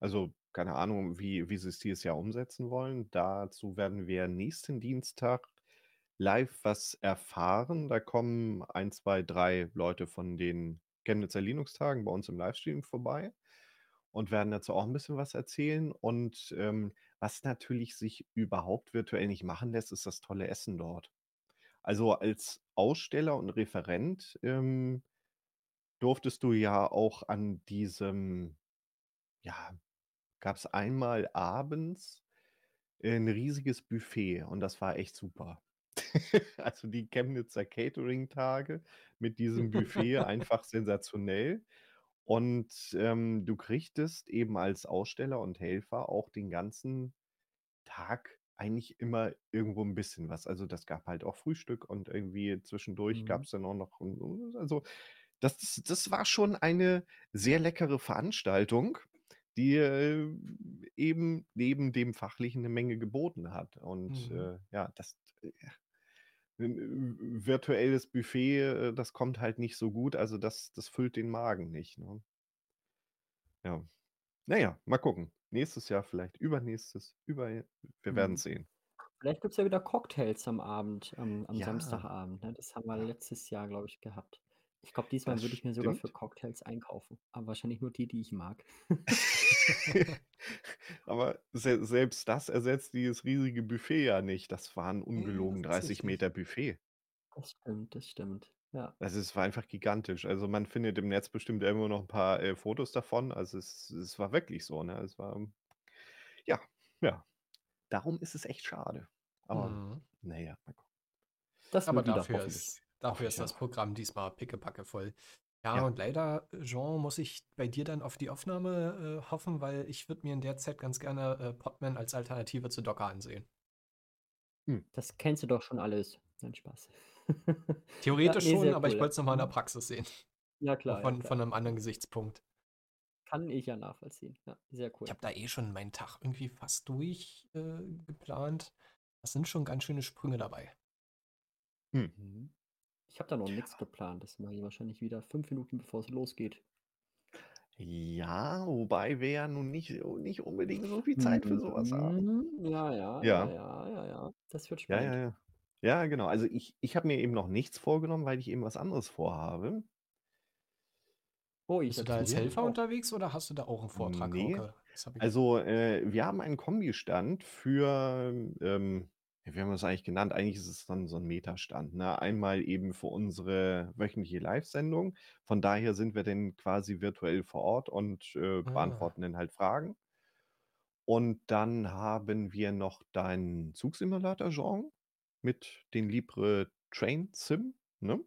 Also keine Ahnung, wie, wie sie es dieses Jahr umsetzen wollen. Dazu werden wir nächsten Dienstag live was erfahren. Da kommen ein, zwei, drei Leute von den Chemnitzer Linux-Tagen bei uns im Livestream vorbei und werden dazu auch ein bisschen was erzählen. Und ähm, was natürlich sich überhaupt virtuell nicht machen lässt, ist das tolle Essen dort. Also als Aussteller und Referent ähm, durftest du ja auch an diesem, ja, gab es einmal abends ein riesiges Buffet und das war echt super. [LAUGHS] Also die Chemnitzer Catering-Tage mit diesem Buffet [LAUGHS] einfach sensationell. Und ähm, du kriegtest eben als Aussteller und Helfer auch den ganzen Tag eigentlich immer irgendwo ein bisschen was. Also das gab halt auch Frühstück und irgendwie zwischendurch
Mhm.
gab es dann auch noch, also das, das war schon eine sehr leckere Veranstaltung, die äh, eben neben dem Fachlichen eine Menge geboten hat. Und
Mhm.
äh, ja, das äh, virtuelles Buffet, äh, das kommt halt nicht so gut, also das, das füllt den Magen nicht. Ne? Ja. Naja, mal gucken. Nächstes Jahr vielleicht, übernächstes, über, wir werden
Hm.
sehen.
Vielleicht gibt es ja wieder Cocktails am Abend, am, am
Ja,
Samstagabend. Ne? Das haben wir letztes Jahr, glaube ich, gehabt. Ich glaube, diesmal
das
würde ich mir sogar für. Cocktails einkaufen. Aber wahrscheinlich nur die, die ich mag. [LAUGHS] [LAUGHS]
Aber se selbst das ersetzt dieses riesige Buffet ja nicht. Das waren
Nee,
ungelogen
das ist
30
richtig.
Meter Buffet.
Das stimmt, das stimmt. Ja.
Also es war einfach gigantisch. Also man findet im Netz bestimmt irgendwo noch ein paar äh, Fotos davon. Also es, es war wirklich so, ne? Es war, ja, ja. Darum ist es echt schade. Aber
Mhm.
naja, mal gucken.
Das
Aber
wird wieder,
dafür
hoffentlich.
ist, dafür ist das. Programm diesmal pickepacke voll. Ja,
Ja.
und leider, Jean, muss ich bei dir dann auf die Aufnahme äh, hoffen, weil ich würde mir in der Zeit ganz gerne äh, Podman als Alternative zu Docker ansehen.
Hm.
Das kennst du doch schon alles. Nein, Spaß. [LAUGHS] ja,
Theoretisch
nee,
schon, aber ich
cool.
wollte es nochmal in der
Mhm.
Praxis sehen.
Ja, klar, ja,
von,
klar.
von einem anderen Gesichtspunkt.
Kann ich ja nachvollziehen. Ja, sehr
Ich
cool.
habe da eh schon meinen Tag irgendwie fast durch äh, geplant. Das sind schon ganz schöne Sprünge dabei.
Hm.
Ich habe da noch nichts geplant. Das mache ich wahrscheinlich wieder fünf Minuten, bevor es losgeht.
Ja, wobei wir ja nun nicht, nicht unbedingt so viel Zeit für sowas haben.
Mhm. Ja, ja, ja,
Ja,
ja, ja, ja. Das wird
ja, ja,
spannend.
ja. Ja, genau. Also ich, ich habe mir eben noch nichts vorgenommen, weil ich eben was anderes vorhabe.
Oh, ich
Bist du da als Helfer
auch.
unterwegs oder hast du da auch einen Vortrag,
Nee.
Ich.
Also äh, wir haben einen Kombistand für ähm, Ja, wie haben wir es eigentlich genannt? Eigentlich ist es dann so ein Metastand, ne? Einmal eben für unsere wöchentliche Live-Sendung. Von daher sind wir dann quasi virtuell vor Ort und, äh,
Ah.
beantworten dann halt Fragen. Und dann haben wir noch deinen Zugsimulator Jean mit den Libre Train Sim, ne?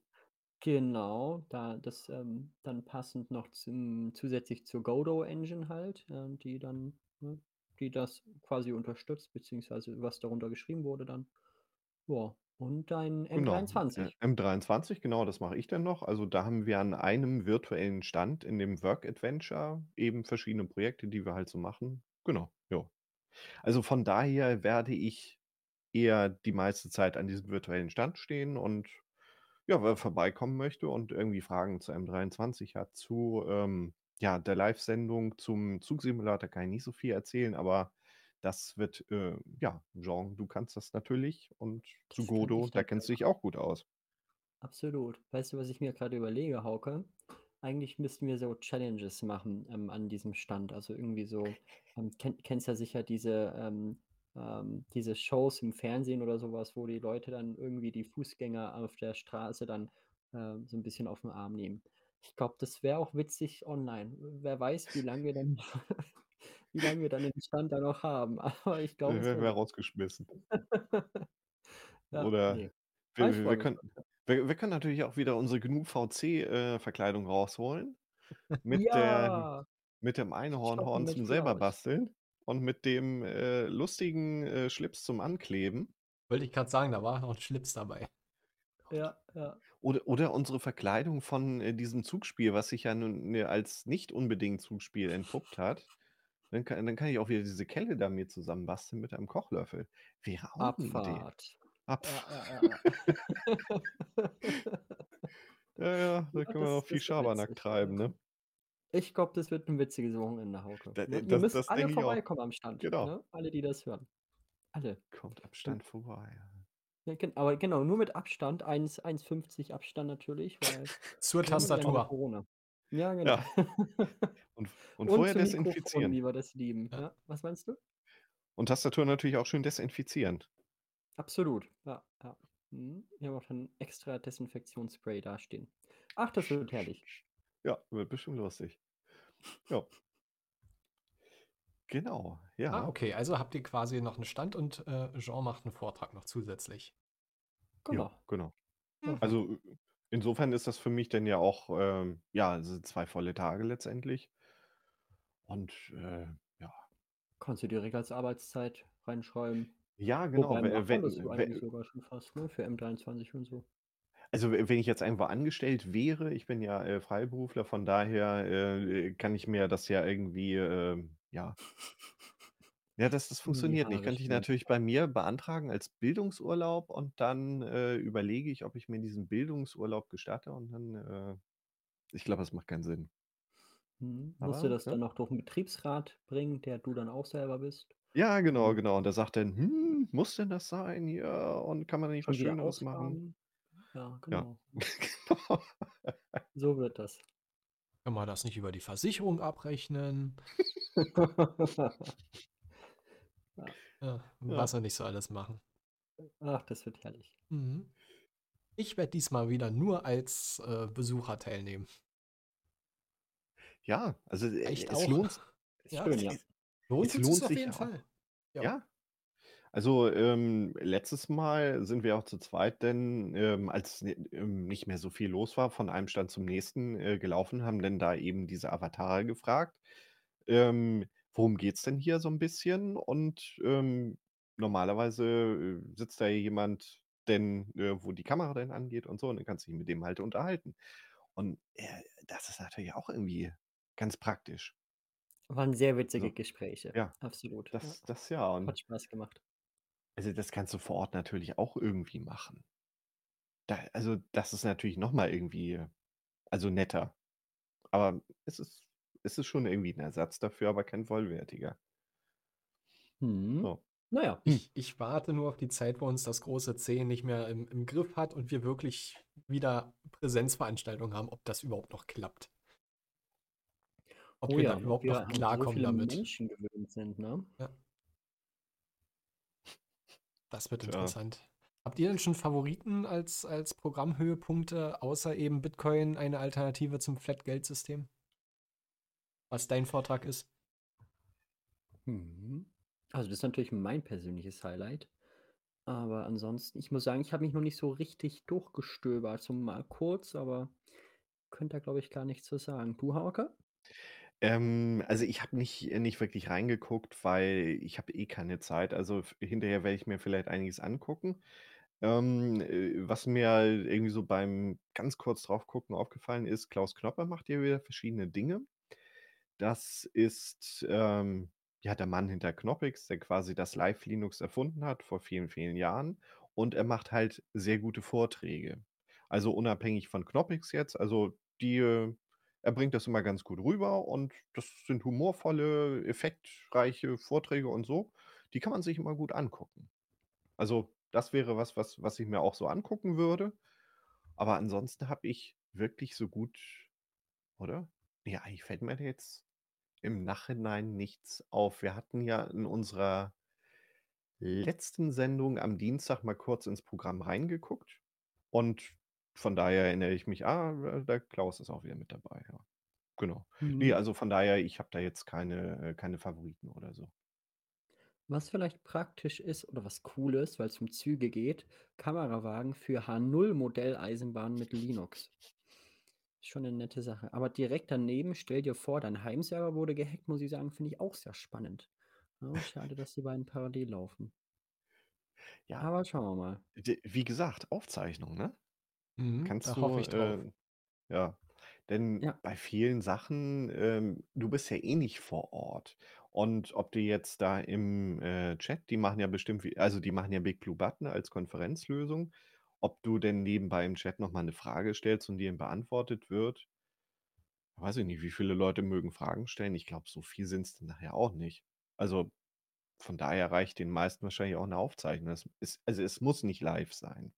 Genau, da das, ähm, dann passend noch zum zusätzlich zur Godot Engine halt, ähm, die dann ne, die das quasi unterstützt, beziehungsweise was darunter geschrieben wurde dann. Ja, und dein
Genau, äh,
M23.
M23, genau, das mache ich dann noch. Also, da haben wir an einem virtuellen Stand in dem Work Adventure eben verschiedene Projekte, die wir halt so machen. Genau, ja. Also, von daher werde ich eher die meiste Zeit an diesem virtuellen Stand stehen und ja, wer vorbeikommen möchte und irgendwie Fragen zu M23 hat, zu, ähm, ja, der Live-Sendung zum Zugsimulator kann ich nicht so viel erzählen, aber das wird, äh, ja, Jean, du kannst das natürlich und zu
Das ich
da kennst du dich
auch.
auch gut aus.
Absolut. Weißt du, was ich mir gerade überlege, Hauke? Eigentlich müssten wir so Challenges machen, ähm, an diesem Stand. Also irgendwie so, ähm, kenn kennst ja sicher diese, ähm, ähm, diese Shows im Fernsehen oder sowas, wo die Leute dann irgendwie die Fußgänger auf der Straße dann, äh, so ein bisschen auf den Arm nehmen. Ich glaube, das wäre auch witzig online. Wer weiß, wie lange wir dann [LAUGHS] [LAUGHS] wie lange wir dann den Stand da noch haben. [LAUGHS] Aber ich glaube,
werden wir
witzig.
rausgeschmissen.
Ja,
Oder
ne.
wir wir wir können wir wir können natürlich auch wieder unsere GNU VC, äh, rausholen mit der
Ja!
mit dem Einhornhorn zum selber basteln und mit dem, äh, lustigen, äh, Schlips zum Ankleben.
Wollte ich gerade sagen, da war noch ein Schlips dabei.
Ja, ja.
Oder oder unsere Verkleidung von, äh, diesem Zugspiel, was sich ja nun, ne, als nicht unbedingt Zugspiel entpuppt hat. Dann kann dann kann ich auch wieder diese Kelle da mir zusammenbasteln mit einem Kochlöffel. Wäre auch.
Abfahrt.
Abf
Ja, ja, ja, [LAUGHS] ja.
Ja, da können wir noch
das
viel Schabernack
witzig,
treiben, ne?
Ich glaube, das wird 'n witziges Wochenende, Hauke,
Da äh,
Ihr
das
müsst
das
alle
auch.
vorbeikommen am Stand,
Genau.
ne? Alle, die das hören. Alle.
Kommt am Stand vorbei.
Ja, gen aber genau, nur mit Abstand, 1 1,50 Abstand natürlich, weil [LAUGHS]
Zur Tastatur.
Corona. Ja, genau.
Ja. [LAUGHS] Und und
Und
vorher desinfizieren.
wie wir das lieben,
Ja.
ja. Was meinst du?
Und Tastatur natürlich auch schön desinfizieren.
Absolut, ja, ja. Mhm. Wir haben auch dann extra Desinfektionsspray dastehen. Ach, das wird herrlich.
Ja, wird bestimmt lustig. Ja. Genau,
Ah,
ja.
okay, also habt ihr quasi noch 'n Stand und, äh, Jean macht 'n Vortrag noch zusätzlich.
Ja,
Genau.
genau.
Mhm.
Also, äh, insofern ist das für mich dann ja auch, ähm, ja, sind 2 volle Tage letztendlich. Und, äh, ja.
Kannst du direkt als Arbeitszeit reinschreiben.
Ja, genau,
Wobei
we
macht man
wenn
das so
we
eigentlich sogar schon fast, ne, für M23 und so.
Also, we wenn ich jetzt irgendwo angestellt wäre ich bin ja, äh, Freiberufler, von daher, äh, kann ich mir das ja irgendwie, ähm, ja Ja, das das
In die
funktioniert nicht. Könnte ich natürlich bei mir beantragen als Bildungsurlaub und dann, äh, überlege ich, ob ich mir diesen Bildungsurlaub gestatte und dann, äh ich glaube, das macht keinen Sinn.
Mhm. Musst du
Aber,
das
ne?
dann noch durch 'n Betriebsrat bringen, der du dann auch selber bist?
Ja, genau,
Und
genau. Und der sagt dann: „Hm, muss denn das sein? Ja, und kann man nicht was
schon wieder
Schöneres machen?“
Ausgaben. Ja,
Ja,
genau. [LAUGHS]
genau.
So wird das.
Können wir das nicht über die Versicherung abrechnen? [LAUGHS]
Ja.
Was wir nicht so alles machen.
Ach, das wird herrlich.
Mhm. Ich werde diesmal wieder nur als, äh, Besucher teilnehmen.
Ja, also, äh,
Echt
es
auch?
lohnt
Ja,
Schön,
es
ja.
es
lohnt
es
sich auf jeden
auch.
Fall. Ja.
Ja. Also, ähm, letztes Mal sind wir auch zu zweit denn, ähm, als ähm, nicht mehr so viel los war, von einem Stand zum nächsten, äh, gelaufen, haben dann da eben diese Avatare gefragt, ähm: „Worum geht's denn hier so 'n bisschen?“ Und, ähm, normalerweise, äh, sitzt da jemand denn, äh, wo die Kamera denn angeht und so und dann kannst du dich mit dem halt unterhalten. Und, äh, das ist natürlich auch irgendwie ganz praktisch.
Waren sehr witzige
So.
Gespräche.
Ja,
Absolut, ja.
das das ja und
Hat Spaß gemacht.
Also, das kannst du vor Ort natürlich auch irgendwie machen. Da also, das ist natürlich noch mal irgendwie also, netter. Aber es ist es ist schon irgendwie 'n Ersatz dafür, aber kein vollwertiger.
Mhm.
So.
Na ja.
Hm.
Ich ich warte nur auf die Zeit, wo uns das große C nicht mehr im im Griff hat und wir wirklich wieder Präsenzveranstaltungen haben, ob das überhaupt noch klappt. Ob
Oh
wir
ja,
da
ob
überhaupt
wir
noch
an so
klarkommen
viele
damit.
Menschen gewöhnt sind, ne?
Ja. Das wird
Tja.
interessant. Habt ihr denn schon Favoriten als, als Programmhöhepunkte, außer eben Bitcoin eine Alternative zum Flat-Geldsystem? Was dein Vortrag ist?
Mhm. Also das ist natürlich mein persönliches Highlight. Aber ansonsten, ich muss sagen, ich habe mich noch nicht so richtig durchgestöbert. So mal kurz, aber könnte da, glaube ich, gar nichts zu sagen. Du, Hauke?
Ähm, also ich habe nicht, äh, nicht wirklich reingeguckt, weil ich habe eh keine Zeit. Also hinterher werde ich mir vielleicht einiges angucken. Ähm, äh, was mir irgendwie so beim ganz kurz drauf gucken aufgefallen ist, Klaus Knopper macht hier wieder verschiedene Dinge. Das ist ähm, ja der Mann hinter Knoppix, der quasi das Live Linux erfunden hat vor vielen, vielen Jahren. Und er macht halt sehr gute Vorträge. Also unabhängig von Knoppix jetzt. Also die, äh, er bringt das immer ganz gut rüber und das sind humorvolle, effektreiche Vorträge und so. Die kann man sich immer gut angucken. Also das wäre was, was, was ich mir auch so angucken würde. Aber ansonsten habe ich wirklich so gut, oder? Ja, eigentlich fällt mir jetzt im Nachhinein nichts auf. Wir hatten ja in unserer letzten Sendung am Dienstag mal kurz ins Programm reingeguckt. Und von daher erinnere ich mich, ah, äh, der Klaus ist auch wieder mit dabei. Ja. Genau. Nee,
Mhm.
also von daher, ich habe da jetzt keine, äh, keine Favoriten oder so.
Was vielleicht praktisch ist oder was cool ist, weil es um Züge geht, Kamerawagen für H0-Modelleisenbahnen mit Linux. Ist schon eine nette Sache. Aber direkt daneben, stell dir vor, dein Heimserver wurde gehackt, muss ich sagen, finde ich auch sehr spannend. Ja, schade, dass die beiden parallel laufen.
Ja,
Aber schauen wir mal.
wie gesagt, Aufzeichnung, ne?
Mhm,
Kannst
da
du,
hoffe ich drauf.
äh, ja, denn
Ja.
bei vielen Sachen, ähm, du bist ja eh nicht vor Ort. Und ob du jetzt da im äh, Chat, die machen ja bestimmt, wie, also die machen ja Big Blue Button als Konferenzlösung, ob du denn nebenbei im Chat nochmal eine Frage stellst und die ihm beantwortet wird. Weiß ich nicht, wie viele Leute mögen Fragen stellen. Ich glaube, so viel sind es dann nachher auch nicht. Also von daher reicht den meisten wahrscheinlich auch eine Aufzeichnung. Es ist, also es muss nicht live sein.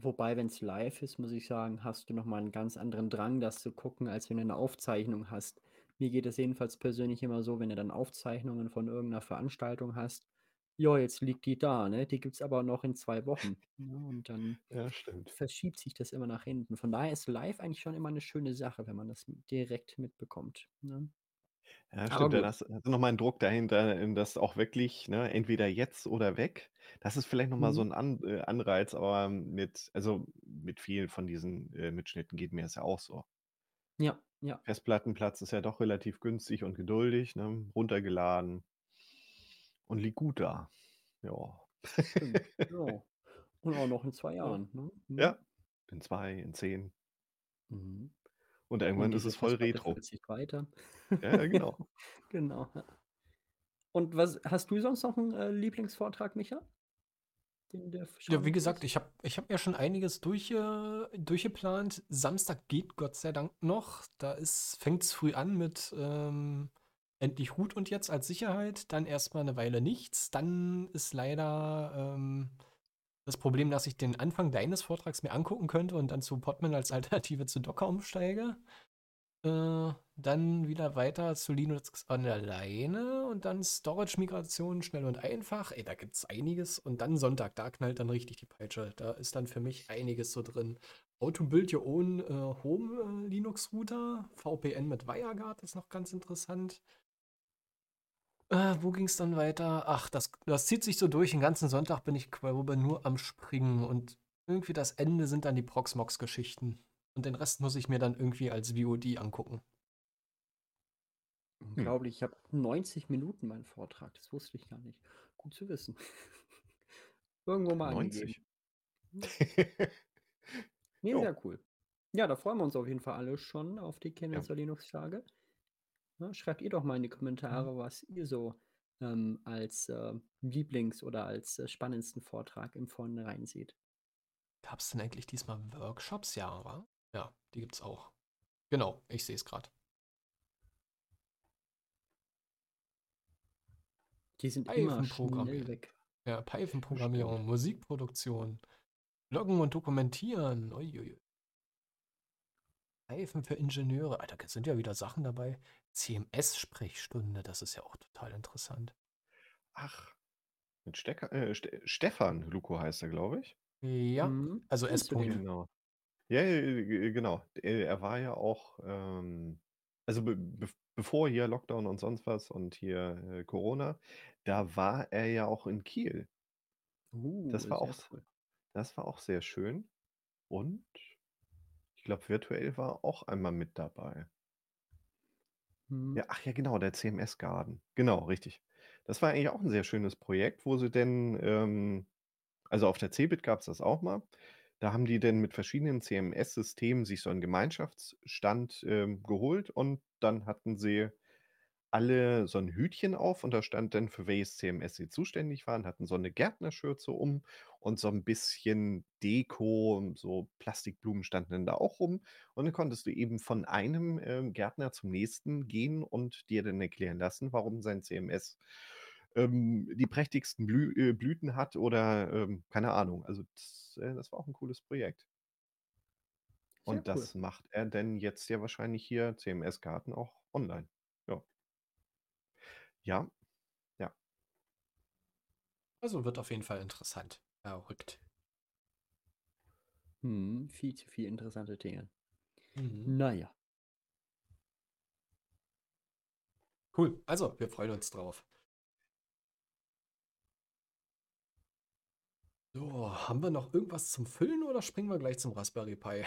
Wobei, wenn es live ist, muss ich sagen, hast du nochmal einen ganz anderen Drang, das zu gucken, als wenn du eine Aufzeichnung hast. Mir geht es jedenfalls persönlich immer so, wenn du dann Aufzeichnungen von irgendeiner Veranstaltung hast, ja, jetzt liegt die da, ne? Die gibt es aber noch in zwei Wochen. Ne? Und dann
Ja,
verschiebt sich das immer nach hinten. Von daher ist live eigentlich schon immer eine schöne Sache, wenn man das direkt mitbekommt. Ne?
Ja,
Aber
stimmt.
Gut.
hast hast du nochmal einen Druck dahinter, in das auch wirklich, ne, entweder jetzt oder weg. Das ist vielleicht nochmal so
Mhm.
ein An äh, Anreiz, aber mit, also mit vielen von diesen äh, Mitschnitten geht mir das ja auch so.
Ja, ja.
Festplattenplatz ist ja doch relativ günstig und geduldig, ne? Runtergeladen und liegt gut da. Ja.
Stimmt. Ja. [LAUGHS] Und auch noch in zwei
Ja.
Jahren. Ne? Mhm.
Ja. In zwei, in zehn.
Mhm.
Und
Und
irgendwann ist
diese
es voll Retro.
sich weiter.
Ja, genau. [LAUGHS]
Genau. Und was hast du sonst noch einen äh, Lieblingsvortrag, Micha? Den
Ja, wie gesagt, ich habe ich hab ja schon einiges durchge, durchgeplant. Samstag geht Gott sei Dank noch. Da fängt es früh an mit ähm, endlich Hut und jetzt als Sicherheit. Dann erstmal eine Weile nichts. Dann ist leider ähm, das Problem, dass ich den Anfang deines Vortrags mir angucken könnte und dann zu Podman als [LAUGHS] Alternative zu Docker umsteige. Äh, dann wieder weiter zu Linux an der Leine und dann Storage-Migration schnell und einfach. Ey, da gibt es einiges. Und dann Sonntag, da knallt dann richtig die Peitsche. Da ist dann für mich einiges so drin. How to build your own äh, Home äh. VPN mit WireGuard ist noch ganz interessant. Äh, wo ging es dann weiter? Ach, das, das zieht sich so durch. Den ganzen Sonntag bin ich glaube nur am Springen. Und irgendwie das Ende sind dann die Proxmox-Geschichten. Und den Rest muss ich mir dann irgendwie als VOD angucken.
Hm.
Unglaublich, ich habe 90 Minuten meinen Vortrag. Das wusste ich gar nicht. Gut zu wissen. [LAUGHS] Irgendwo mal
90.
angegeben. [LAUGHS] Nee,
Jo.
sehr cool. Ja, da freuen wir uns auf jeden Fall alle schon auf die
Ja.
Chemnitzer Linux-Tage. Ja, schreibt ihr doch mal in die
Mhm.
Kommentare, was ihr so ähm, als äh, Lieblings- oder als äh, spannendsten Vortrag im Vornherein seht.
Gab es denn eigentlich diesmal Workshops? Ja, wa? Ja, die gibt's auch. Genau, ich sehe es gerade.
Die sind immer schnell weg.
Ja, Python-Programmierung, Musikproduktion, Loggen und Dokumentieren. Uiuiui. Python für Ingenieure. Alter, da sind ja wieder Sachen dabei. CMS-Sprechstunde, das ist ja auch total interessant.
Ach, Mit Stecker, äh, Ste Stefan Luko heißt er, glaube ich.
Ja,
Mhm.
also S. -Punkt.
Genau. Ja, g genau. Äh, er war ja auch, ähm also be bev bevor hier Lockdown und sonst was und hier, äh, Corona, da war er ja auch in Kiel. Das
Uh,
war
sehr
auch
cool.
das war auch sehr schön. Und glaube, virtuell war auch einmal mit dabei.
Mhm.
Ja, ach ja, genau, der CMS Garden. Genau, richtig. Das war eigentlich auch 'n sehr schönes Projekt, wo sie denn, ähm also auf der CeBIT gab's das auch mal. Da haben die denn mit verschiedenen CMS-Systemen sich so 'n Gemeinschaftsstand, ähm, geholt und dann hatten sie alle so 'n Hütchen auf und da stand dann, für welches CMS sie zuständig waren, hatten so 'ne Gärtnerschürze um und so 'n bisschen Deko, so Plastikblumen standen dann da auch rum. Und dann konntest du eben von einem, ähm, Gärtner zum nächsten gehen und dir dann erklären lassen, warum sein CMS, ähm, die prächtigsten Blü äh, Blüten hat oder, ähm, keine Ahnung. Also das äh, das war auch 'n cooles Projekt.
Sehr
Und
cool.
das macht er denn jetzt ja wahrscheinlich hier, CMS Garden, auch online. Ja. Ja.
Also, wird auf jeden Fall interessant. Verrückt.
Mhm, viel zu viel interessante Dinge.
Mhm.
Na ja.
Cool. Also, wir freuen uns drauf. So, haben wir noch irgendwas zum Füllen oder springen wir gleich zum Raspberry Pi?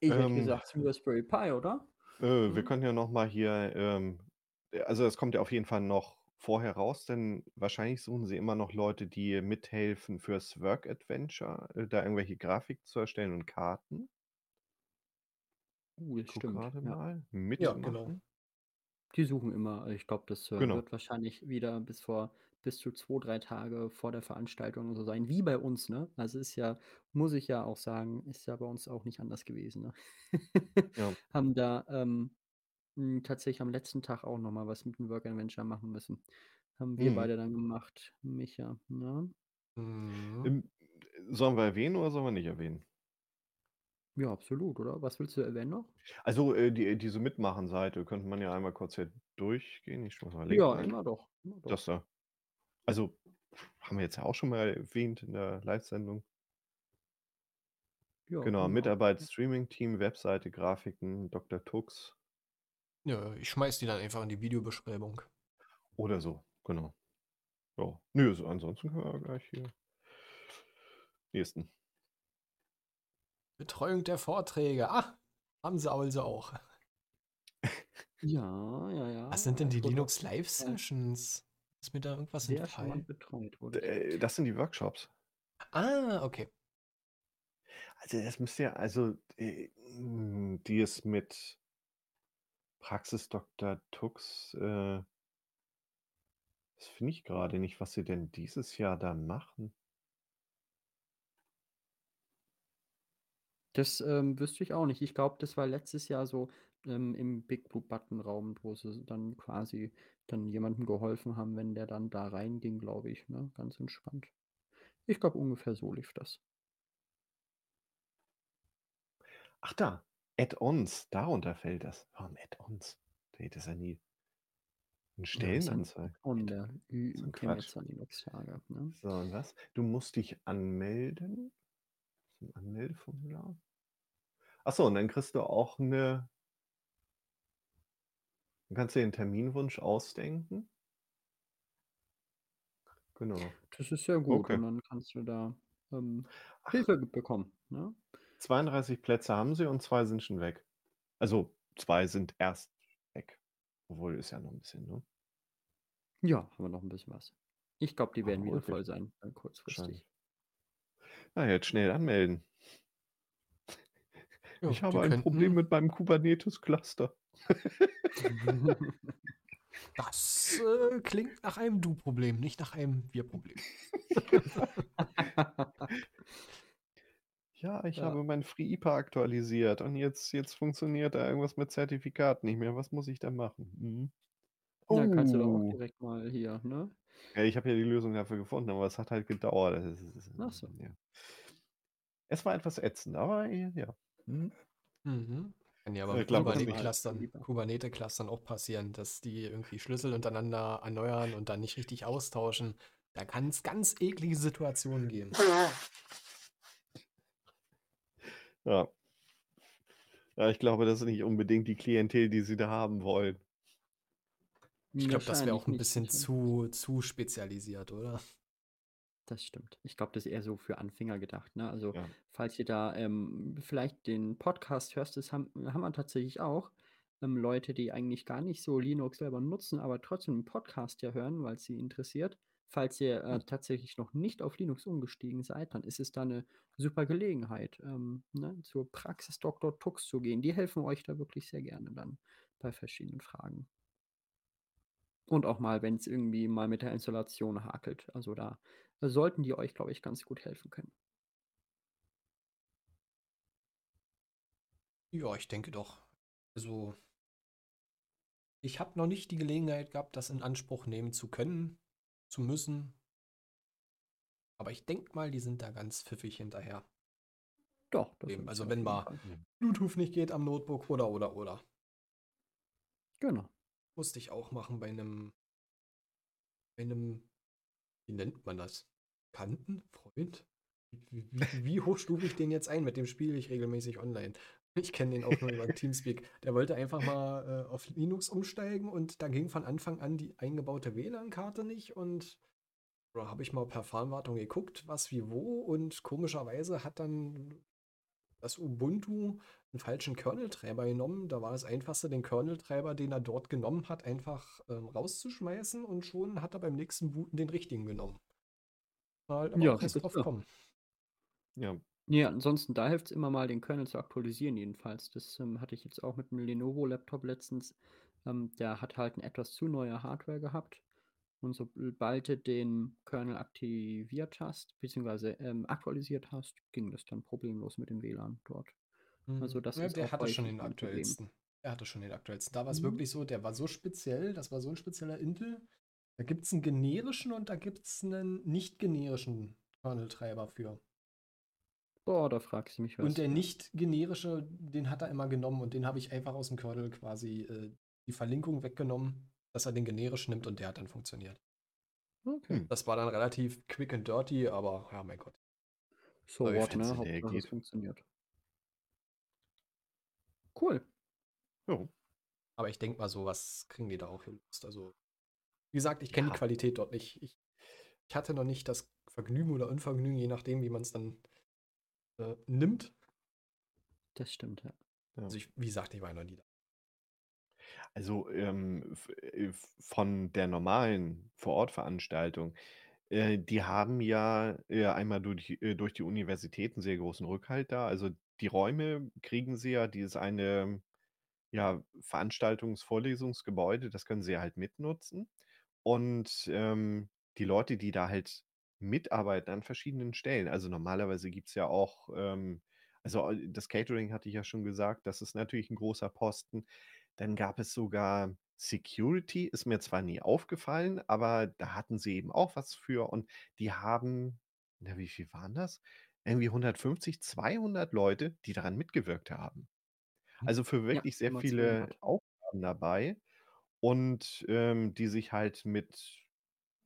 Ich hätte
Ähm
gesagt zum Raspberry Pi, oder?
Äh, wir
Mhm.
können ja noch mal hier, ähm äh, also das kommt ja auf jeden Fall noch vorher raus, denn wahrscheinlich suchen sie immer noch Leute, die mithelfen fürs Work Adventure, äh, da irgendwelche Grafiken zu erstellen und Karten.
Uh, das stimmt,
grade
ja.
mal.
Ja, genau.
Mitmachen.
Die suchen immer. Ich glaube, das, äh,
Genau.
wird wahrscheinlich wieder bis vor bis zu 2, 3 Tage vor der Veranstaltung so sein, wie bei uns, ne? Also, ist ja muss ich ja auch sagen, ist ja bei uns auch nicht anders gewesen, ne?
Ja. [LAUGHS]
Haben da, ähm, hm, tatsächlich am letzten Tag auch noch mal was mit dem Work Adventure machen müssen. Haben wir
Mhm.
beide dann gemacht, Micha, ne?
Mhm.
Ähm, sollen wir erwähnen oder sollen wir nicht erwähnen?
Ja, absolut, oder? Was willst du erwähnen noch?
Also, äh, die diese Mitmachen-Seite könnte man ja einmal kurz hier durchgehen. Ich muss mal
Ja,
linken ein.
immer doch, immer doch.
Das da. Also, haben wir jetzt ja auch schon mal erwähnt in der Livesendung.
Ja,
Genau,
genau.
Mitarbeit, Streaming-Team, Webseite, Grafiken, Dr. Tux.
Ja, ich schmeiß die dann einfach in die Videobeschreibung.
Oder so, genau. Ja. Nö, so ansonsten können wir gleich hier nächsten.
Betreuung der Vorträge. Ah, haben sie also auch. [LAUGHS]
Ja, ja, ja.
Was sind denn die
auf
Linux Live Sessions? Ist mir da irgendwas
sehr
entfallen?
betreut, wurde
äh, das sind die Workshops.
Ah, okay.
Also, das müsste ja also, äh, die ist mit Praxis Dr. Tux, äh das finde ich grade nicht, was sie denn dieses Jahr da machen.
Das, ähm, wüsste ich auch nicht. Ich glaube, das war letztes Jahr so, ähm, im Big Blue Button Raum, wo sie dann quasi dann jemandem geholfen haben, wenn der dann da reinging, glaube ich, ne? Ganz entspannt. Ich glaube, ungefähr so lief das.
Ach da, Add-ons, darunter fällt das. Warum Add-ons? Ne, das ist ja nie 'n
Ja, ist ein
Stellenanzeige.
Add-on der Ü
So
kennen jetzt an Linux-Tage, ne?
So, und was? Du musst dich anmelden. Ist 'n Anmeldeformular. Ach so, und dann kriegst du auch 'ne dann kannst du dir 'n Terminwunsch ausdenken. Genau.
Das ist sehr gut
Okay.
und dann kannst du da, ähm. Hilfe bekommen, ne?
32 Plätze haben sie und 2 sind schon weg. Also, 2 sind erst weg. Obwohl, ist ja noch 'n bisschen, ne?
Ja, haben wir noch 'n bisschen was. Ich glaube, die werden wieder
okay.
voll sein, dann kurzfristig.
Wahrscheinlich. Na, jetzt schnell anmelden.
Ja,
Ich habe ein Problem
könnten
mit meinem Kubernetes-Cluster. [LAUGHS] [LAUGHS]
Das, äh, klingt nach einem Du-Problem, nicht nach einem Wir-Problem. [LAUGHS]
Ja, ich
Ja.
habe mein FreeIPA aktualisiert und jetzt jetzt funktioniert da irgendwas mit Zertifikat nicht mehr. Was muss ich da machen? Mhm.
Ja, kannst du doch auch
Oh.
direkt mal hier, ne?
Ja, ich habe ja die Lösung dafür gefunden, aber es hat halt gedauert. Das ist ist
Ach so.
ja. Es war etwas ätzend, aber, ja. Mhm.
Mhm. Kann ja aber
Äh, nicht.
Kubernetes-Clustern. Kubernetes-Clustern auch passieren, dass die irgendwie Schlüssel untereinander erneuern und dann nicht richtig austauschen. Da kann es ganz eklige Situationen geben. [LAUGHS]
Ja. Ja, ich glaube, das ist nicht unbedingt die Klientel, die sie da haben wollen.
Ich glaube, das wäre auch ein bisschen
nicht.
zu, zu spezialisiert, oder?
Das stimmt. Ich glaube, das ist eher so für Anfänger gedacht. Ne? Also,
Ja.
falls ihr da ähm, vielleicht den Podcast hörst, das haben, haben wir tatsächlich auch ähm, Leute, die eigentlich gar nicht so Linux selber nutzen, aber trotzdem den Podcast ja hören, weil es sie interessiert. Falls ihr äh,
Hm.
tatsächlich noch nicht auf Linux umgestiegen seid, dann ist es da eine super Gelegenheit, ähm, ne, zur Praxis Dr. Tux zu gehen. Die helfen euch da wirklich sehr gerne dann bei verschiedenen Fragen. Und auch mal, wenn es irgendwie mal mit der Installation hakelt. Also da sollten die euch, glaube ich, ganz gut helfen können.
Ja, ich denke doch. Also, ich habe noch nicht die Gelegenheit gehabt, das in Anspruch nehmen zu können, zu müssen. Aber ich denke mal, die sind da ganz pfiffig hinterher.
Doch,
also wenn mal
Fall.
Bluetooth nicht geht am Notebook oder oder oder.
Genau.
Musste ich auch machen bei einem, bei einem, wie nennt man das? Kanten? Freund? Wie, wie, wie hoch stufe ich den jetzt ein? Mit dem spiele ich regelmäßig online. Ich kenne den auch nur über Teamspeak. Der wollte einfach mal äh, auf Linux umsteigen und da ging von Anfang an die eingebaute WLAN-Karte nicht und da habe ich mal per Fernwartung geguckt, was wie wo und komischerweise hat dann das Ubuntu einen falschen Kernel-Treiber genommen. Da war das einfachste, den Kernel-Treiber, den er dort genommen hat, einfach ähm, rauszuschmeißen und schon hat er beim nächsten Booten den richtigen genommen. War halt
Ja,
drauf kommen.
Ja.
Ja, ansonsten, da hilft es immer mal, den Kernel zu aktualisieren, jedenfalls. Das ähm, hatte ich jetzt auch mit einem Lenovo-Laptop letztens. Ähm, der hat halt eine etwas zu neue Hardware gehabt. Und sobald du den Kernel aktiviert hast, beziehungsweise ähm, aktualisiert hast, ging das dann problemlos mit dem WLAN dort. Also
Mhm.
das
ja,
ist
der hatte schon den
ein Problem.
aktuellsten. Er hatte schon den aktuellsten. Da war es
Mhm.
wirklich so, der war so speziell, das war so ein spezieller Intel. Da gibt es einen generischen und da gibt es einen nicht generischen Kernel-Treiber für.
Boah, da fragst du mich was.
Und der nicht generische, den hat er immer genommen und den habe ich einfach aus dem Kernel quasi äh, die Verlinkung weggenommen, dass er den generischen nimmt und der hat dann funktioniert.
Okay.
Hm.
Das war dann relativ quick and dirty, aber ja, mein Gott.
So what, ne? Hauptsache es funktioniert. Cool.
Jo.
Aber ich denke mal, sowas kriegen die da auch gelöst. Also, wie gesagt, ich kenne
Ja.
die Qualität dort nicht. Ich, ich hatte noch nicht das Vergnügen oder Unvergnügen, je nachdem, wie man es dann äh, nimmt.
Das stimmt, ja.
Also, ich, wie gesagt, ich war noch nie da.
Also ähm, äh, von der normalen Vorortveranstaltung, äh, die haben ja äh, einmal durch, äh, durch die Universität einen sehr großen Rückhalt da. Also die Räume kriegen sie ja, dieses eine ja, Veranstaltungs-Vorlesungsgebäude, das können sie halt mitnutzen. Und ähm, die Leute, die da halt mitarbeiten an verschiedenen Stellen, also normalerweise gibt es ja auch, ähm, also äh, das Catering hatte ich ja schon gesagt, das ist natürlich ein großer Posten. Dann gab es sogar Security, ist mir zwar nie aufgefallen, aber da hatten sie eben auch was für und die haben, na, wie viel waren das? Irgendwie 150, 200 Leute, die daran mitgewirkt haben.
Hm.
Also für
Ja,
wirklich sehr
immer
viele
200.
Aufgaben dabei und ähm, die sich halt mit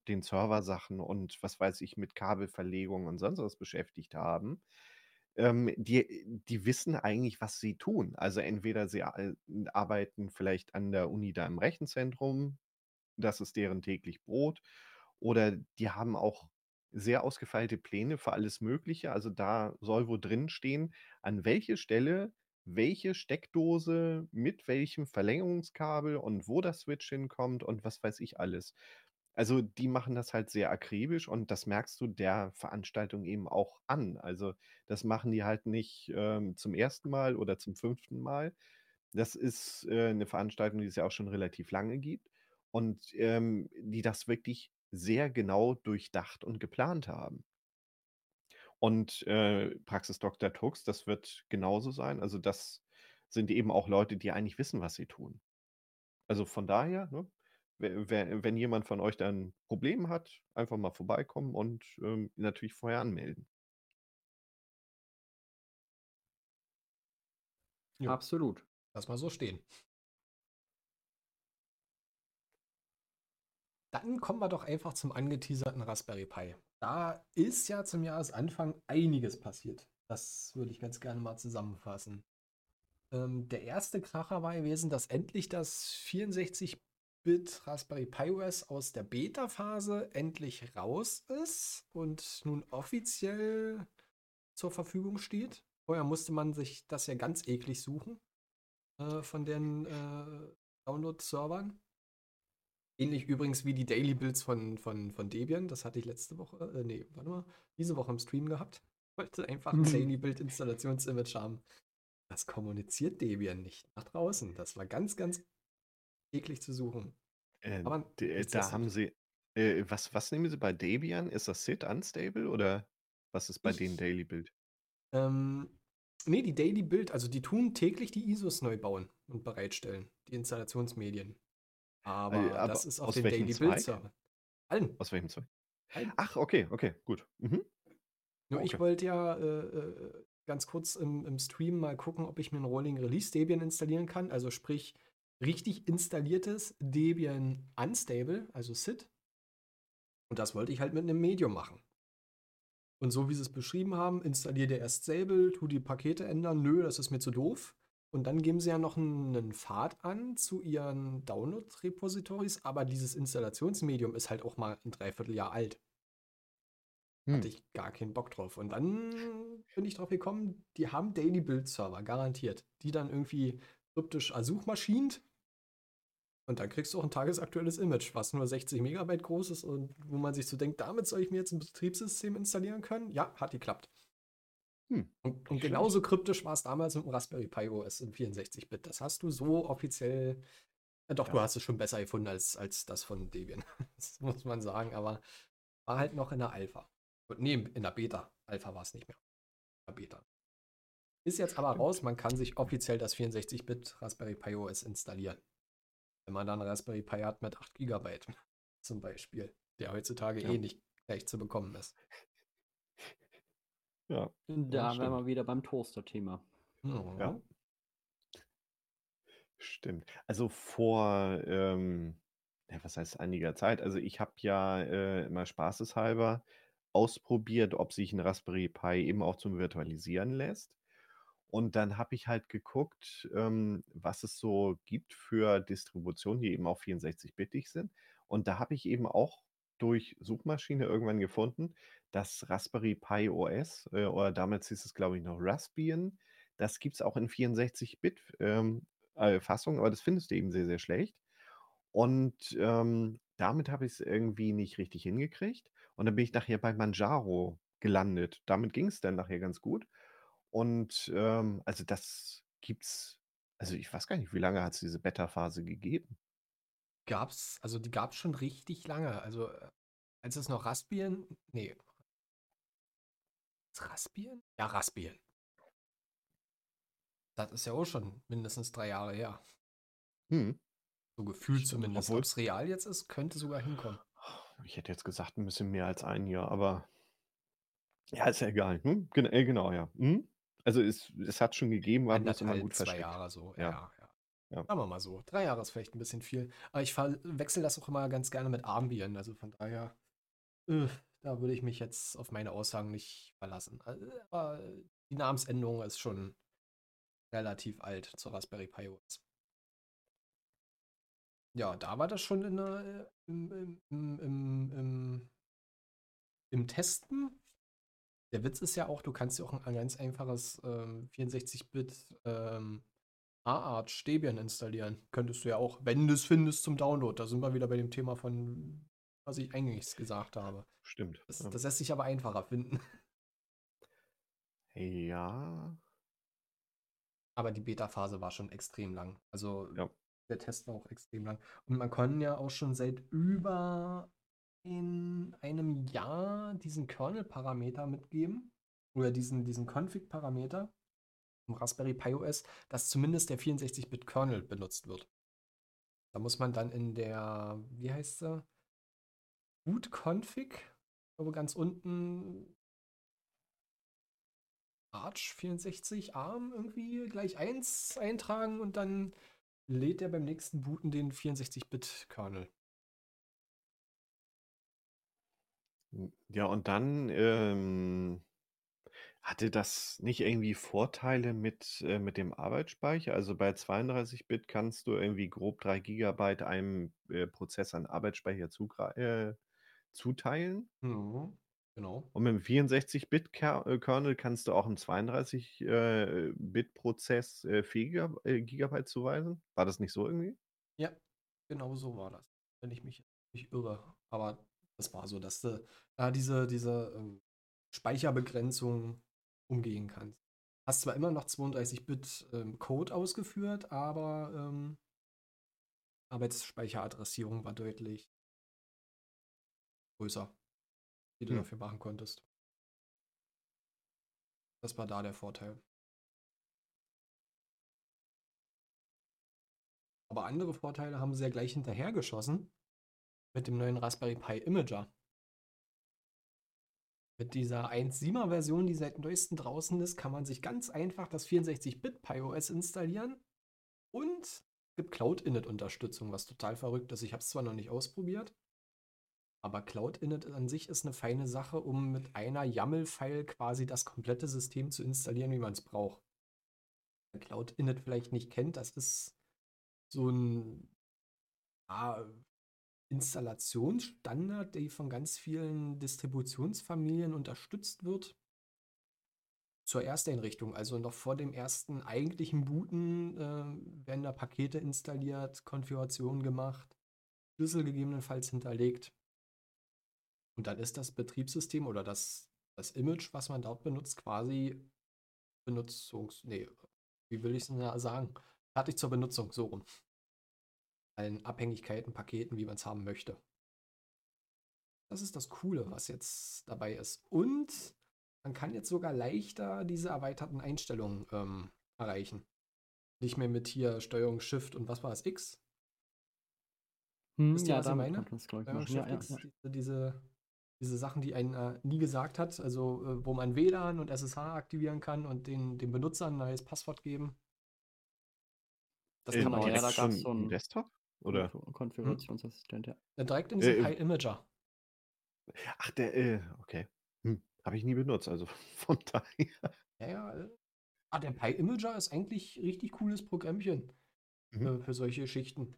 den Serversachen und was weiß ich, mit Kabelverlegung und sonst was beschäftigt haben. Ähm, die, die wissen eigentlich, was sie tun. Also entweder sie ar- arbeiten vielleicht an der Uni da im Rechenzentrum, das ist deren täglich Brot, oder die haben auch sehr ausgefeilte Pläne für alles Mögliche. Also da soll wo drin stehen, an welche Stelle welche Steckdose mit welchem Verlängerungskabel und wo das Switch hinkommt und was weiß ich alles. Also die machen das halt sehr akribisch und das merkst du der Veranstaltung eben auch an. Also das machen die halt nicht ähm, zum ersten Mal oder zum fünften Mal. Das ist äh, eine Veranstaltung, die es ja auch schon relativ lange gibt und ähm, die das wirklich sehr genau durchdacht und geplant haben. Und äh, Praxis Dr. Tux, das wird genauso sein. Also das sind eben auch Leute, die eigentlich wissen, was sie tun. Also von daher, ne, wenn jemand von euch dann ein Problem hat, einfach mal vorbeikommen und ähm, natürlich vorher anmelden.
Jo,
Absolut.
lass mal so stehen. dann kommen wir doch einfach zum angeteaserten Raspberry Pi. Da ist ja zum Jahresanfang einiges passiert. Das würde ich ganz gerne mal zusammenfassen. Ähm, der erste Kracher war gewesen, dass endlich das 64-Bit Raspberry Pi OS aus der Beta-Phase endlich raus ist und nun offiziell zur Verfügung steht. Vorher musste man sich das ja ganz eklig suchen äh, von den äh, Download-Servern. Ähnlich übrigens wie die Daily Builds von, von, von Debian. Das hatte ich letzte Woche, äh, nee, warte mal, diese Woche im Stream gehabt. Wollte einfach ein
Mhm.
Daily Build Installationsimage haben. Das kommuniziert Debian nicht nach draußen. Das war ganz, ganz eklig zu suchen.
Äh,
Aber
äh, da haben sie. Äh, was, was nehmen sie bei Debian? Ist das SID unstable oder was ist bei denen
Ich-
Daily Build?
Ähm, nee, die Daily Build, also die tun täglich die ISOs neu bauen und bereitstellen, die Installationsmedien. Aber,
Äh, aber
das ist auf
welchem
Daily
Zweig?
Build Server. Allen.
Aus welchem Zweig?
Allen.
Ach, okay, okay, gut. Mhm.
Nur ich
okay.
wollte ja äh, äh, ganz kurz im, im Stream mal gucken, ob ich mir ein Rolling Release Debian installieren kann. Also sprich, richtig installiertes Debian Unstable, also SID. Und das wollte ich halt mit einem Medium machen. Und so wie sie es beschrieben haben, installiert ihr erst Stable, tu die Pakete ändern, nö, das ist mir zu doof. Und dann geben sie ja noch einen, Pfad an zu ihren Download-Repositories, aber dieses Installationsmedium ist halt auch mal ein Dreivierteljahr alt.
Hm.
Hatte ich gar keinen Bock drauf. Und dann bin ich drauf gekommen, die haben Daily Build Server, garantiert. Die dann irgendwie kryptisch ersuchmaschint. Und dann kriegst du auch ein tagesaktuelles Image, was nur 60 Megabyte groß ist und wo man sich so denkt, damit soll ich mir jetzt ein Betriebssystem installieren können? Ja, hat geklappt.
Hm,
Und, und genauso kryptisch war es damals mit dem Raspberry Pi OS in 64-Bit. Das hast du so offiziell. Ja, doch, du
Ja.
hast es schon besser gefunden als, als das von Debian. [LAUGHS] Das muss man sagen, aber war halt noch in der Alpha. Und nee, in der Beta. Alpha war es nicht mehr. In der Beta. Ist jetzt aber raus, man kann sich offiziell das 64-Bit Raspberry Pi OS installieren. Wenn man dann Raspberry Pi hat mit 8 GB [LAUGHS] zum Beispiel, der heutzutage
Ja.
eh nicht leicht zu bekommen ist.
Ja.
Da wären wir wieder beim Toaster-Thema.
Mhm.
Ja. Stimmt. Also vor, ähm, ja, was heißt einiger Zeit? Also ich habe ja äh, mal spaßeshalber ausprobiert, ob sich ein Raspberry Pi eben auch zum Virtualisieren lässt. Und dann habe ich halt geguckt, ähm, was es so gibt für Distributionen, die eben auch 64-bittig sind. Und da habe ich eben auch durch Suchmaschine irgendwann gefunden, dass Raspberry Pi OS, äh, oder damals hieß es, glaube ich, noch Raspbian, das gibt es auch in 64-Bit ähm, äh, aber das findest du eben sehr, sehr schlecht. Und ähm, damit habe ich es irgendwie nicht richtig hingekriegt. Und dann bin ich nachher bei Manjaro gelandet. Damit ging es dann nachher ganz gut. Und ähm, also das gibt's, also ich weiß gar nicht, wie lange hat es diese Beta-Phase gegeben?
Gab's, also die gab's schon richtig lange. Also äh, als es noch Raspbian, nee. Raspbian? Ja, Raspbian. Das ist ja auch schon mindestens drei Jahre her.
Hm.
So gefühlt zumindest. Ob es real jetzt ist, könnte sogar hinkommen.
Ich hätte jetzt gesagt, ein bisschen mehr als ein Jahr, aber ja, ist ja egal. Hm? Gen äh, genau, ja. Hm? Also es, es hat schon gegeben, war bloß immer gut
zwei
versteckt.
Jahre so.
Ja.
Ja, ja.
Ja.
Sagen wir mal so. Drei Jahre ist vielleicht ein bisschen viel. Aber ich wechsle das auch immer ganz gerne mit Armbieren. Also von daher, äh, da würde ich mich jetzt auf meine Aussagen nicht verlassen. Also, aber die Namensänderung ist schon relativ alt zur Raspberry Pi OS. Ja, da war das schon in der, äh, im, im, im, im, im Testen. Der Witz ist ja auch, du kannst ja auch ein ganz einfaches ähm, 64-Bit ähm, A-Arch Debian installieren. Könntest du ja auch, wenn du es findest, zum Download. Da sind wir wieder bei dem Thema von, was ich eigentlich gesagt habe.
Stimmt.
Das,
ja.
das lässt sich aber einfacher finden. [LAUGHS]
ja.
Aber die Beta-Phase war schon extrem lang. Also
Ja.
der Test war auch extrem lang. Und man kann ja auch schon seit über in einem Jahr diesen Kernel-Parameter mitgeben. Oder diesen, diesen Config-Parameter im Raspberry Pi OS, dass zumindest der 64-Bit-Kernel benutzt wird. Da muss man dann in der, wie heißt sie? Boot-Config, ich glaube ganz unten Arch 64 ARM irgendwie gleich 1 eintragen und dann lädt er beim nächsten Booten den 64-Bit-Kernel.
Ja, und dann, ähm, hatte das nicht irgendwie Vorteile mit äh, mit dem Arbeitsspeicher? Also, bei 32 Bit kannst du irgendwie grob 3 Gigabyte einem, äh, Prozess an Arbeitsspeicher äh, zuteilen.
Mhm, genau.
Und mit dem 64 Bit Ker äh, Kernel kannst du auch 'm 32, äh, Bit Prozess, äh, 4 Giga Gigabyte zuweisen? War das nicht so irgendwie?
Ja, genau so war das, wenn ich mich nicht irre. Aber das war so, dass du da diese diese, ähm, Speicherbegrenzung umgehen kannst. Hast zwar immer noch 32 Bit, ähm, Code ausgeführt, aber, ähm Arbeitsspeicheradressierung war deutlich größer, die du
Hm.
dafür machen konntest. Das war da der Vorteil. Aber andere Vorteile haben sie ja gleich hinterhergeschossen mit dem neuen Raspberry Pi Imager. Mit dieser 1.7er Version, die seit Neuestem draußen ist, kann man sich ganz einfach das 64-Bit PiOS installieren und es gibt Cloud-Init-Unterstützung, was total verrückt ist. Ich habe es zwar noch nicht ausprobiert, aber Cloud-Init an sich ist eine feine Sache, um mit einer YAML-File quasi das komplette System zu installieren, wie man es braucht. Wer Cloud-Init vielleicht nicht kennt, das ist so ein ja, Installationsstandard, der von ganz vielen Distributionsfamilien unterstützt wird. Zur Ersteinrichtung, also noch vor dem ersten eigentlichen Booten, äh, werden da Pakete installiert, Konfigurationen gemacht, Schlüssel gegebenenfalls hinterlegt. Und dann ist das Betriebssystem oder das, das Image, was man dort benutzt, quasi Benutzungs... Nee, wie will ich es sagen? Fertig zur Benutzung, so rum. Allen Abhängigkeiten, Paketen, wie man es haben möchte. Das ist das Coole, was jetzt dabei ist. Und man kann jetzt sogar leichter diese erweiterten Einstellungen ähm, erreichen. Nicht mehr mit hier Steuerung Shift und was war das X?
Hm,
Wisst ihr,
ja,
was ich meine? Steuerung Shift
ja,
X,
ja.
diese, diese, diese Sachen, die einen äh, nie gesagt hat, also äh, wo man WLAN und SSH aktivieren kann und den, den Benutzer ein neues Passwort geben. Das
Äh,
kann man
ja, da gab's
schon
so
im
'n
Desktop, oder?
Konf Konfigurationsassistent, ja.
Ja, direkt in diesem
Äh,
Pi Imager.
ach, der, äh, okay. Hm, habe ich nie benutzt, also [LAUGHS] von daher.
Ja, ja. äh, Ah, der Pi Imager ist eigentlich richtig cooles Programmchen
Mhm.
äh, für solche Geschichten.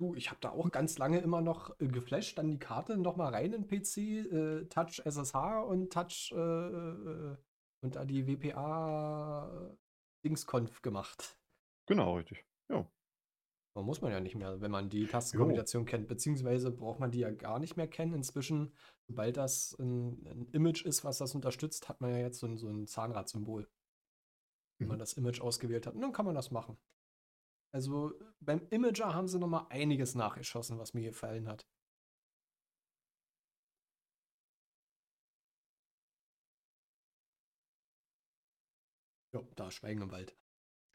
Du, ich habe da auch ganz lange immer noch äh, geflasht, dann die Karte noch mal rein in PC, äh, Touch SSH und Touch äh, äh, und da die WPA Dingsconf gemacht.
Genau, richtig. Ja.
Man muss man ja nicht mehr, wenn man die Tastenkombination kennt, beziehungsweise braucht man die ja gar nicht mehr kennen. Inzwischen, sobald das ein, ein Image ist, was das unterstützt, hat man ja jetzt so ein, so ein Zahnradsymbol. Wenn man
Mhm.
das Image ausgewählt hat. Und dann kann man das machen. Also beim Imager haben sie noch mal einiges nachgeschossen, was mir gefallen hat. Ja, da Schweigen im Wald.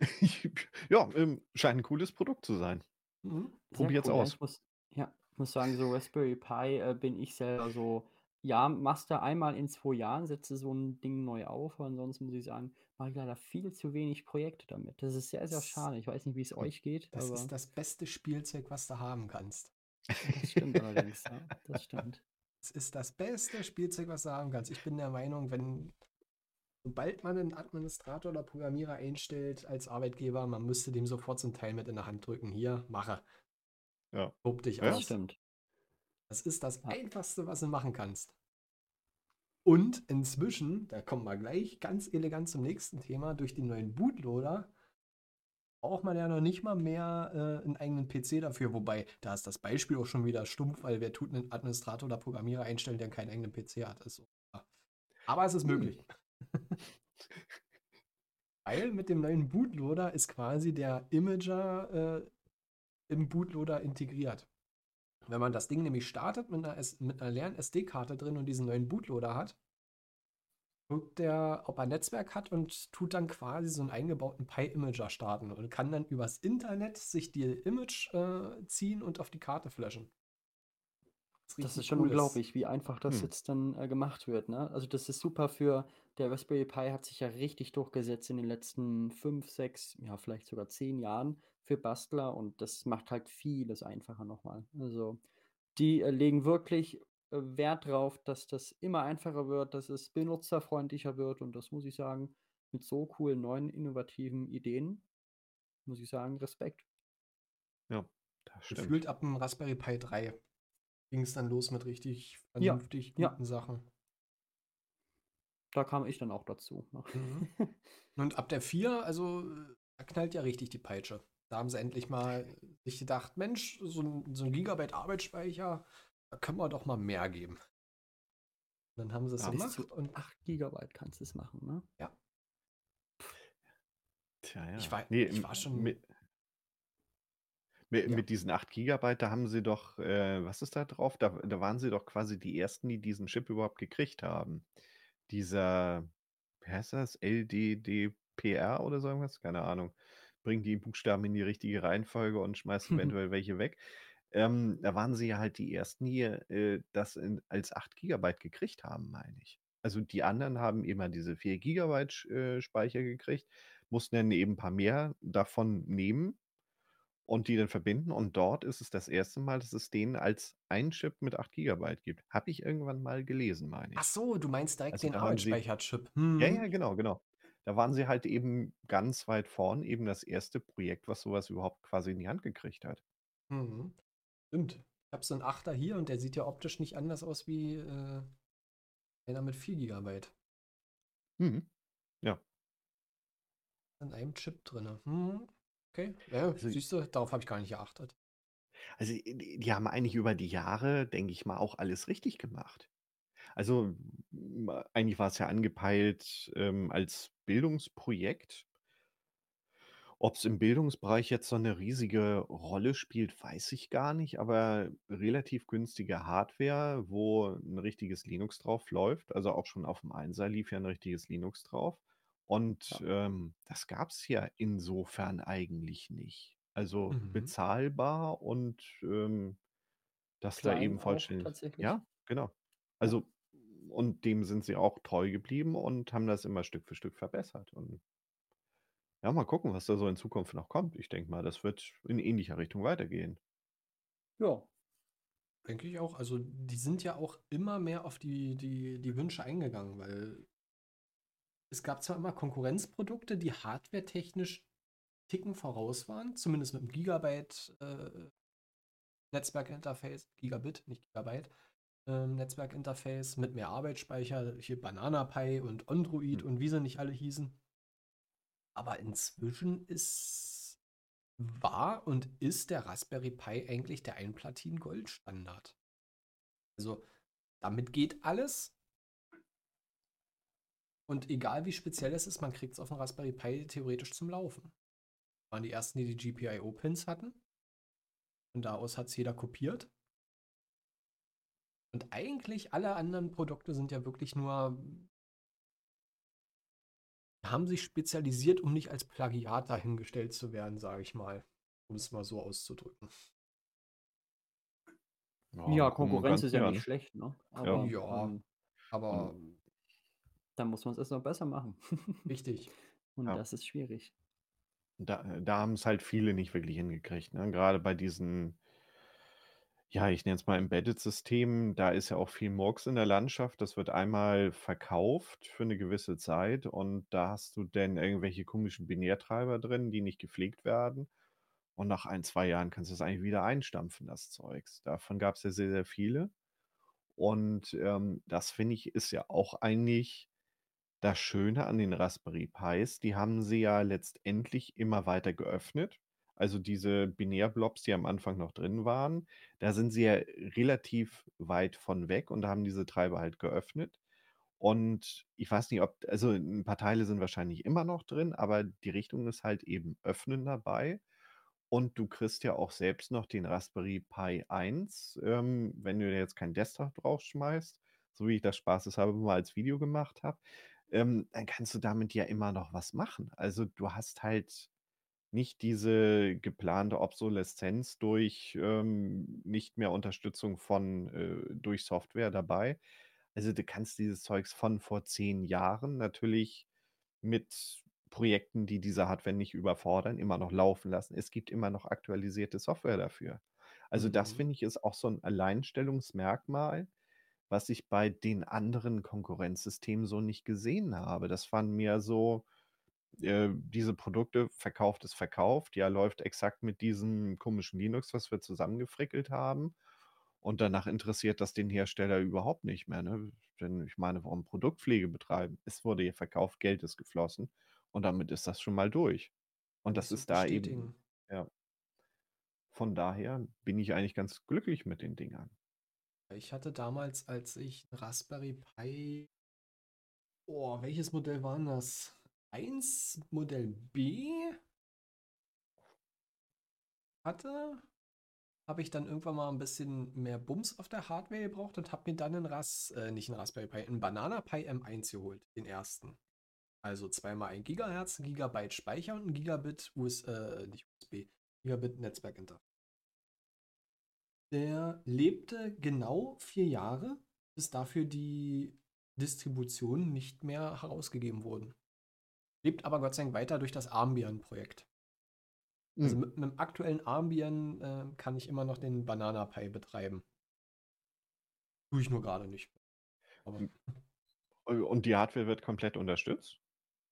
[LAUGHS]
Ja, ähm, scheint 'n cooles Produkt zu sein.
Mhm.
Sehr
Probiert's
cool,
aus.
Ich muss ja, ich muss sagen, so Raspberry Pi, äh, bin ich selber so ja, machst du einmal in 2 Jahren, setzt du so 'n Ding neu auf, aber ansonsten muss ich sagen, mache ich leider viel zu wenig Projekte damit. Das ist sehr, sehr schade. Ich weiß nicht, wie's
Hm.
euch geht,
Das
aber
ist das beste Spielzeug, was du haben kannst.
das stimmt allerdings, ja. Das [LAUGHS] stimmt.
Es ist das beste Spielzeug, was du haben kannst. Ich bin der Meinung, wenn sobald man 'nen Administrator oder Programmierer einstellt als Arbeitgeber, man müsste dem sofort so 'n Teil mit in der Hand drücken: „Hier, mache.“
Ja.
Tob dich
Ja.
Aus.
stimmt.
Das ist das. Einfachste, was du machen kannst. Und inzwischen, da kommen wir gleich ganz elegant zum nächsten Thema, durch den neuen Bootloader braucht man ja noch nicht mal mehr, äh, 'n eigenen PC dafür. Wobei, da ist das Beispiel auch schon wieder stumpf, weil wer tut 'nen Administrator oder Programmierer einstellen, der keinen eigenen PC hat? Ist so. Aber es ist
Hm.
möglich. [LAUGHS] Weil mit dem neuen Bootloader ist quasi der Imager, äh, im Bootloader integriert. Wenn man das Ding nämlich startet mit 'ner S mit 'ner leeren SD-Karte drin und diesen neuen Bootloader hat guckt der, ob er Netzwerk hat und tut dann quasi so 'n eingebauten Pi-Imager starten und kann dann übers Internet sich die Image, äh, ziehen und auf die Karte flashen.
Das ist schon
cool ist.
unglaublich, wie einfach das
Hm.
jetzt dann, äh, gemacht wird, ne? Also, das ist super für der Raspberry Pi hat sich ja richtig durchgesetzt in den letzten 5, 6, ja, vielleicht sogar 10 Jahren für Bastler und das macht halt vieles einfacher noch mal. Also, die, äh, legen wirklich äh, Wert drauf, dass das immer einfacher wird, dass es benutzerfreundlicher wird und das muss ich sagen, mit so coolen neuen innovativen Ideen, muss ich sagen, Respekt.
Ja, das stimmt.
Gefühlt ab dem Raspberry Pi 3 ging es dann los mit richtig
Ja,
vernünftig
ja.
guten Sachen.
Da kam ich dann auch dazu. ne?
Mhm. [LAUGHS] Und ab der 4, also da knallt ja richtig die Peitsche. Da haben sie endlich mal sich gedacht, Mensch, so ein, so ein Gigabyte Arbeitsspeicher, da können wir doch mal mehr geben. Und dann haben sie es
Ja,
gemacht
zu
und
8 Gigabyte kannst du es machen, ne?
Tja, ja.
Ich war-
Nee,
ich war schon-
Mit, mit,
Ja.
mit diesen 8 Gigabyte, da haben sie doch, äh, was ist da drauf? Da, da waren sie doch quasi die ersten, die diesen Chip überhaupt gekriegt haben. Dieser, wie heißt das? LDDPR oder so irgendwas? Keine Ahnung. Bringt die Buchstaben in die richtige Reihenfolge und schmeißt [LAUGHS] eventuell welche weg. Ähm, da waren sie ja halt die ersten, die äh, das in, als 8 Gigabyte gekriegt haben, meine ich. Also die anderen haben immer diese 4 Gigabyte äh, Speicher gekriegt, mussten dann eben ein paar mehr davon nehmen und die dann verbinden. Und dort ist es das erste Mal, dass es denen als ein Chip mit 8 Gigabyte gibt. Habe ich irgendwann mal gelesen, meine
Ach
ich.
so, du meinst direkt
Also
den Arbeitsspeicherchip.
Ja,
Mhm.
ja, genau, genau. Da waren sie halt eben ganz weit vorn, eben das erste Projekt, was sowas überhaupt quasi in die Hand gekriegt hat.
Mhm. Stimmt. Ich habe so einen Achter hier und der sieht ja optisch nicht anders aus wie äh, einer mit 4 Gigabyte.
Mhm.
In einem Chip drin. Mhm. Okay. Ja,
Also-
siehst du, darauf habe ich gar nicht geachtet.
Also die, die haben eigentlich über die Jahre, denke ich mal, auch alles richtig gemacht. Also eigentlich war es ja angepeilt ähm, als Bildungsprojekt. Ob es im Bildungsbereich jetzt so eine riesige Rolle spielt, weiß ich gar nicht, aber relativ günstige Hardware, wo ein richtiges Linux drauf läuft. Also auch schon auf dem 1er lief ja ein richtiges Linux drauf. Und ähm, das gab es ja insofern eigentlich nicht. Also
Mhm.
bezahlbar und ähm, dass da
Klein
eben
auch
vollständig. Ja, genau. Also, und dem sind sie auch treu geblieben und haben das immer Stück für Stück verbessert. Und ja, mal gucken, was da so in Zukunft noch kommt. Ich denke mal, das wird in ähnlicher Richtung weitergehen.
Ja,
Denke ich auch. Also die sind ja auch immer mehr auf die, die, die Wünsche eingegangen, weil es gab zwar immer Konkurrenzprodukte, die hardwaretechnisch Ticken voraus waren, zumindest mit dem Gigabyte äh, Netzwerkinterface, Gigabit, nicht Gigabyte, ähm, Netzwerkinterface mit mehr Arbeitsspeicher, hier Banana Pi und Android
Hm.
und wie sie nicht alle hießen. Aber inzwischen ist war und ist der Raspberry Pi eigentlich der Einplatin-Goldstandard. Also damit geht alles. Und egal wie speziell es ist, man kriegt es auf dem Raspberry Pi theoretisch zum Laufen. Waren die ersten, die die GPIO-Pins hatten. Von da aus hat es jeder kopiert. Und eigentlich alle anderen Produkte sind ja wirklich nur haben sich spezialisiert, um nicht als Plagiat dahingestellt zu werden, sage ich mal. Um es mal so auszudrücken.
ja,
wir
Konkurrenz ist ja nicht schlecht, ne? Aber
Ja.
ähm,
Aber
Und
dann muss man es erst noch besser machen.
wichtig. [LAUGHS]
Und
Ja.
das ist schwierig.
da, da haben es halt viele nicht wirklich hingekriegt. Ne? Gerade bei diesen, ja, ich nenne es mal Embedded-Systemen, da ist ja auch viel Murks in der Landschaft. Das wird einmal verkauft für eine gewisse Zeit und da hast du dann irgendwelche komischen Binärtreiber drin, die nicht gepflegt werden. Und nach ein, zwei Jahren kannst du es eigentlich wieder einstampfen, das Zeugs. Davon gab es ja sehr, sehr viele. Und ähm, das finde ich ist ja auch eigentlich das Schöne an den Raspberry Pis. Die haben sie ja letztendlich immer weiter geöffnet. Also diese Binärblobs, die am Anfang noch drin waren, da sind sie ja relativ weit von weg und haben diese Treiber halt geöffnet. Und ich weiß nicht, ob, also ein paar Teile sind wahrscheinlich immer noch drin, aber die Richtung ist halt eben öffnen dabei. Und du kriegst ja auch selbst noch den Raspberry Pi 1, ähm, wenn du jetzt keinen Desktop draufschmeißt, so wie ich das spaßeshalber mal als Video gemacht habe, ähm, dann kannst du damit ja immer noch was machen. Also du hast halt nicht diese geplante Obsoleszenz durch ähm, nicht mehr Unterstützung von äh, durch Software dabei. Also du kannst dieses Zeugs von vor zehn Jahren natürlich mit Projekten, die diese Hardware nicht überfordern, immer noch laufen lassen. Es gibt immer noch aktualisierte Software dafür. Also das
Mhm.
finde ich ist auch so ein Alleinstellungsmerkmal, was ich bei den anderen Konkurrenzsystemen so nicht gesehen habe. Das waren mir so, äh, diese Produkte, verkauft ist verkauft, ja, läuft exakt mit diesem komischen Linux, was wir zusammengefrickelt haben. Und danach interessiert das den Hersteller überhaupt nicht mehr. Ne? Denn ich meine, warum Produktpflege betreiben? Es wurde hier verkauft, Geld ist geflossen und damit ist das schon mal durch. Und das ist da eben, ja. Von daher bin ich eigentlich ganz glücklich mit den Dingern.
Ich hatte damals, als ich ein Raspberry Pi, oh, welches Modell war das? 1 Modell B hatte, habe ich dann irgendwann mal ein bisschen mehr Bums auf der Hardware gebraucht und habe mir dann einen Ras, äh, nicht einen Raspberry Pi, einen Banana Pi M1 geholt, den ersten. Also zweimal ein Gigahertz, ein Gigabyte Speicher und ein Gigabit US, äh, nicht USB, Gigabit Netzwerkinterface. Der lebte genau vier Jahre, bis dafür die Distributionen nicht mehr herausgegeben wurden. Lebt aber Gott sei Dank weiter durch das Armbian-Projekt. Also
Hm.
mit einem aktuellen Armbian äh, kann ich immer noch den Banana Pi betreiben. Tue ich nur gerade nicht. Aber
Hm. Und die Hardware wird komplett unterstützt?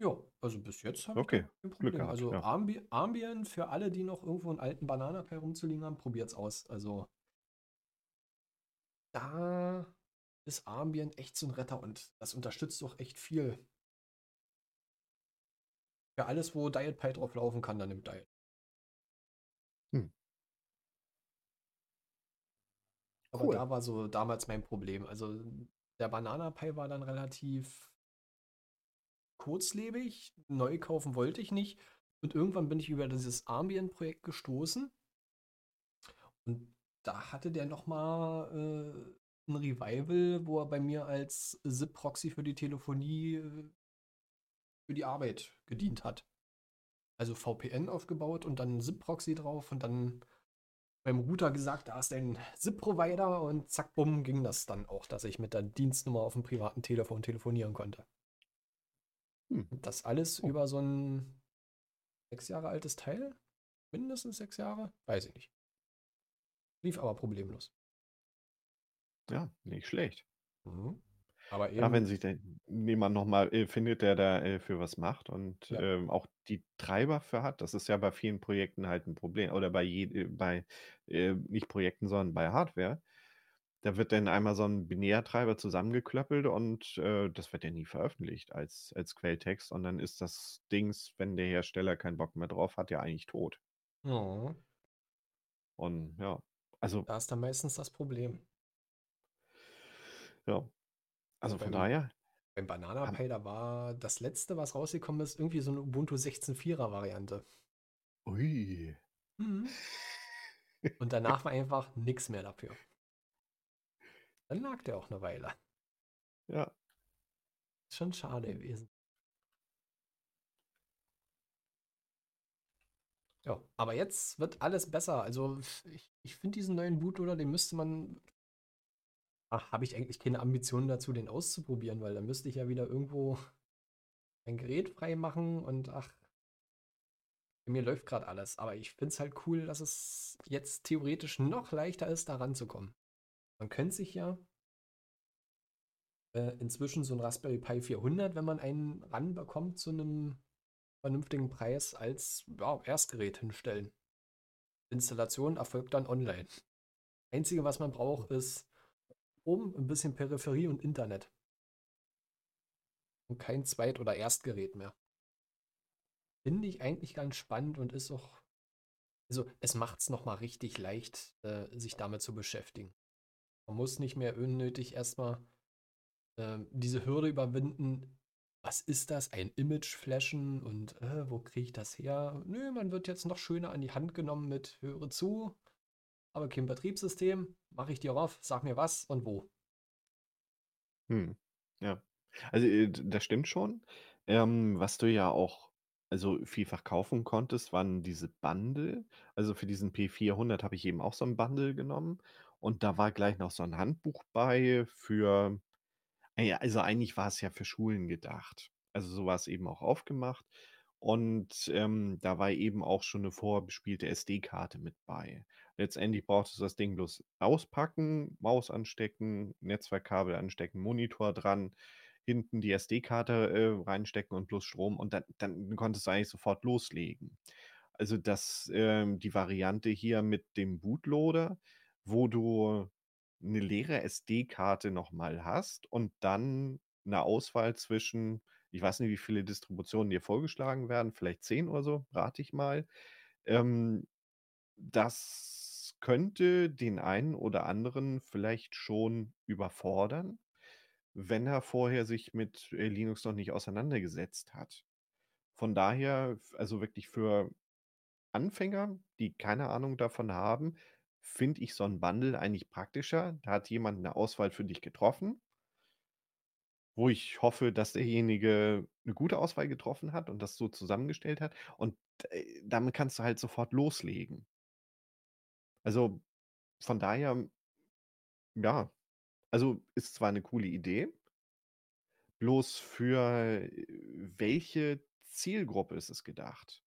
ja, also bis jetzt habe ich
Okay,
kein
Glück
Problem.
gehabt,
Also
ja.
Armbi Armbian für alle, die noch irgendwo einen alten Banana Pi rumzuliegen haben, probiert's aus. Also da ist Armbian echt so ein Retter und das unterstützt auch echt viel. Für alles, wo Diet Pi drauf laufen kann, dann nimmt Diet.
Hm.
Aber
Cool.
da war so damals mein Problem. Also der Banana Pi war dann relativ kurzlebig. Neu kaufen wollte ich nicht. Und irgendwann bin ich über dieses Armbian-Projekt gestoßen. Und da hatte der nochmal äh, ein Revival, wo er bei mir als SIP-Proxy für die Telefonie äh, für die Arbeit gedient hat. Also VPN aufgebaut und dann SIP-Proxy drauf und dann beim Router gesagt, da ist ein SIP-Provider und zack, bumm, ging das dann auch, dass ich mit der Dienstnummer auf dem privaten Telefon telefonieren konnte.
Hm.
Das alles
Oh.
über so ein sechs Jahre altes Teil? Mindestens sechs Jahre? Weiß ich nicht. Lief aber problemlos.
Ja, nicht schlecht.
Mhm. Aber
Ja, wenn
eben,
sich jemand nochmal äh, findet, der da äh, für was macht und
Ja.
ähm, auch die Treiber für hat, das ist ja bei vielen Projekten halt ein Problem. Oder bei, je, äh, bei äh, nicht Projekten, sondern bei Hardware. Da wird dann einmal so ein Binärtreiber zusammengeklöppelt und äh, das wird ja nie veröffentlicht als, als Quelltext. Und dann ist das Dings, wenn der Hersteller keinen Bock mehr drauf hat, ja eigentlich tot.
ja,
Und ja, also
da ist dann meistens das Problem.
ja, also von
beim-
daher,
Beim Banana Pi, da war das letzte, was rausgekommen ist, irgendwie so eine Ubuntu 16.4er Variante.
ui.
Mhm. Und danach war einfach nichts mehr dafür. Dann lag der auch eine Weile.
Ja,
Ist schon schade gewesen. Ja, aber jetzt wird alles besser. Also ich, ich finde diesen neuen Bootloader, den müsste man. Ach, habe ich eigentlich keine Ambitionen dazu, den auszuprobieren, weil dann müsste ich ja wieder irgendwo [LAUGHS] ein Gerät freimachen und ach, mir läuft gerade alles. Aber ich finde es halt cool, dass es jetzt theoretisch noch leichter ist, da ranzukommen. Man könnte sich ja äh, inzwischen so ein Raspberry Pi 400, wenn man einen ranbekommt zu einem vernünftigen Preis, als ja, Erstgerät hinstellen. Installation erfolgt dann online. Einzige, was man braucht, ist oben ein bisschen Peripherie und Internet. Und kein Zweit- oder Erstgerät mehr. Finde ich eigentlich ganz spannend und ist auch. Also, es macht es nochmal richtig leicht, äh, sich damit zu beschäftigen. Man muss nicht mehr unnötig erstmal ähm, diese Hürde überwinden. Was ist das? Ein Image flashen und äh, wo kriege ich das her? Nö, man wird jetzt noch schöner an die Hand genommen mit höre zu, aber kein Betriebssystem. Mache ich dir auf, sag mir was und wo.
Hm, ja. Also, äh, das stimmt schon. Ähm, was du ja auch also vielfach kaufen konntest, waren diese Bundle. Also, für diesen P400 habe ich eben auch so ein Bundle genommen und da war gleich noch so ein Handbuch bei für ah ja, also eigentlich war es ja für Schulen gedacht. Also, so war es eben auch aufgemacht Und ähm, da war eben auch schon eine vorbespielte SD-Karte mit bei. Letztendlich brauchtest du das Ding bloß auspacken, Maus anstecken, Netzwerkkabel anstecken, Monitor dran, hinten die SD-Karte äh, reinstecken und bloß Strom und dann, dann konntest du eigentlich sofort loslegen. Also das, ähm, die Variante hier mit dem Bootloader, wo du eine leere SD-Karte nochmal hast und dann eine Auswahl zwischen, ich weiß nicht, wie viele Distributionen dir vorgeschlagen werden, vielleicht 10 oder so, rate ich mal. Ähm, das könnte den einen oder anderen vielleicht schon überfordern, wenn er vorher sich mit äh, Linux noch nicht auseinandergesetzt hat. Von daher, also wirklich für Anfänger, die keine Ahnung davon haben, finde ich so ein Bundle eigentlich praktischer. Da hat jemand eine Auswahl für dich getroffen, wo ich hoffe, dass derjenige eine gute Auswahl getroffen hat und das so zusammengestellt hat. Und äh, damit kannst du halt sofort loslegen. Also von daher, ja, also ist zwar eine coole Idee, bloß für äh, welche Zielgruppe ist es gedacht?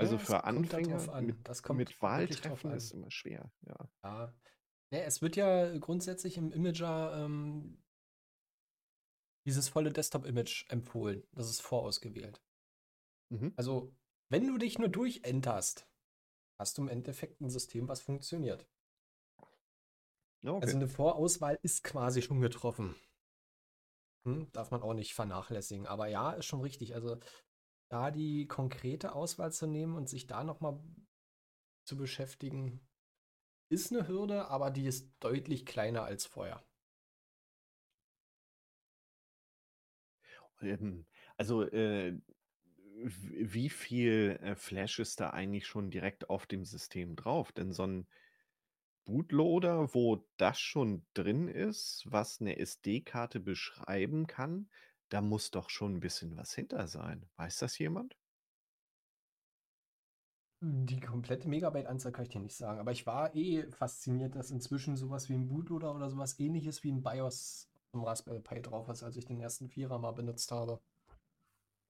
Also
Ja,
für Anfänger
an.
mit,
Das kommt
mit Wahltreffen ist immer schwer, ja.
Ja. Ne, es wird ja grundsätzlich im Imager ähm, dieses volle Desktop-Image empfohlen. Das ist vorausgewählt.
Mhm.
Also, wenn du dich nur durchenterst, hast du im Endeffekt ein System, was funktioniert.
Ja,
Also
okay.
eine Vorauswahl ist quasi schon getroffen. Hm, darf man auch nicht vernachlässigen. Aber ja, ist schon richtig. Also da die konkrete Auswahl zu nehmen und sich da nochmal zu beschäftigen, ist eine Hürde, aber die ist deutlich kleiner als vorher.
Ähm, also, äh, wie viel äh, Flash ist da eigentlich schon direkt auf dem System drauf? Denn so ein Bootloader, wo das schon drin ist, was eine SD-Karte beschreiben kann, da muss doch schon ein bisschen was hinter sein. Weiß das jemand?
Die komplette Megabyte-Anzahl kann ich dir nicht sagen, aber ich war eh fasziniert, dass inzwischen sowas wie ein Bootloader oder sowas ähnliches wie ein BIOS im Raspberry Pi drauf ist, als ich den ersten Vierer mal benutzt habe.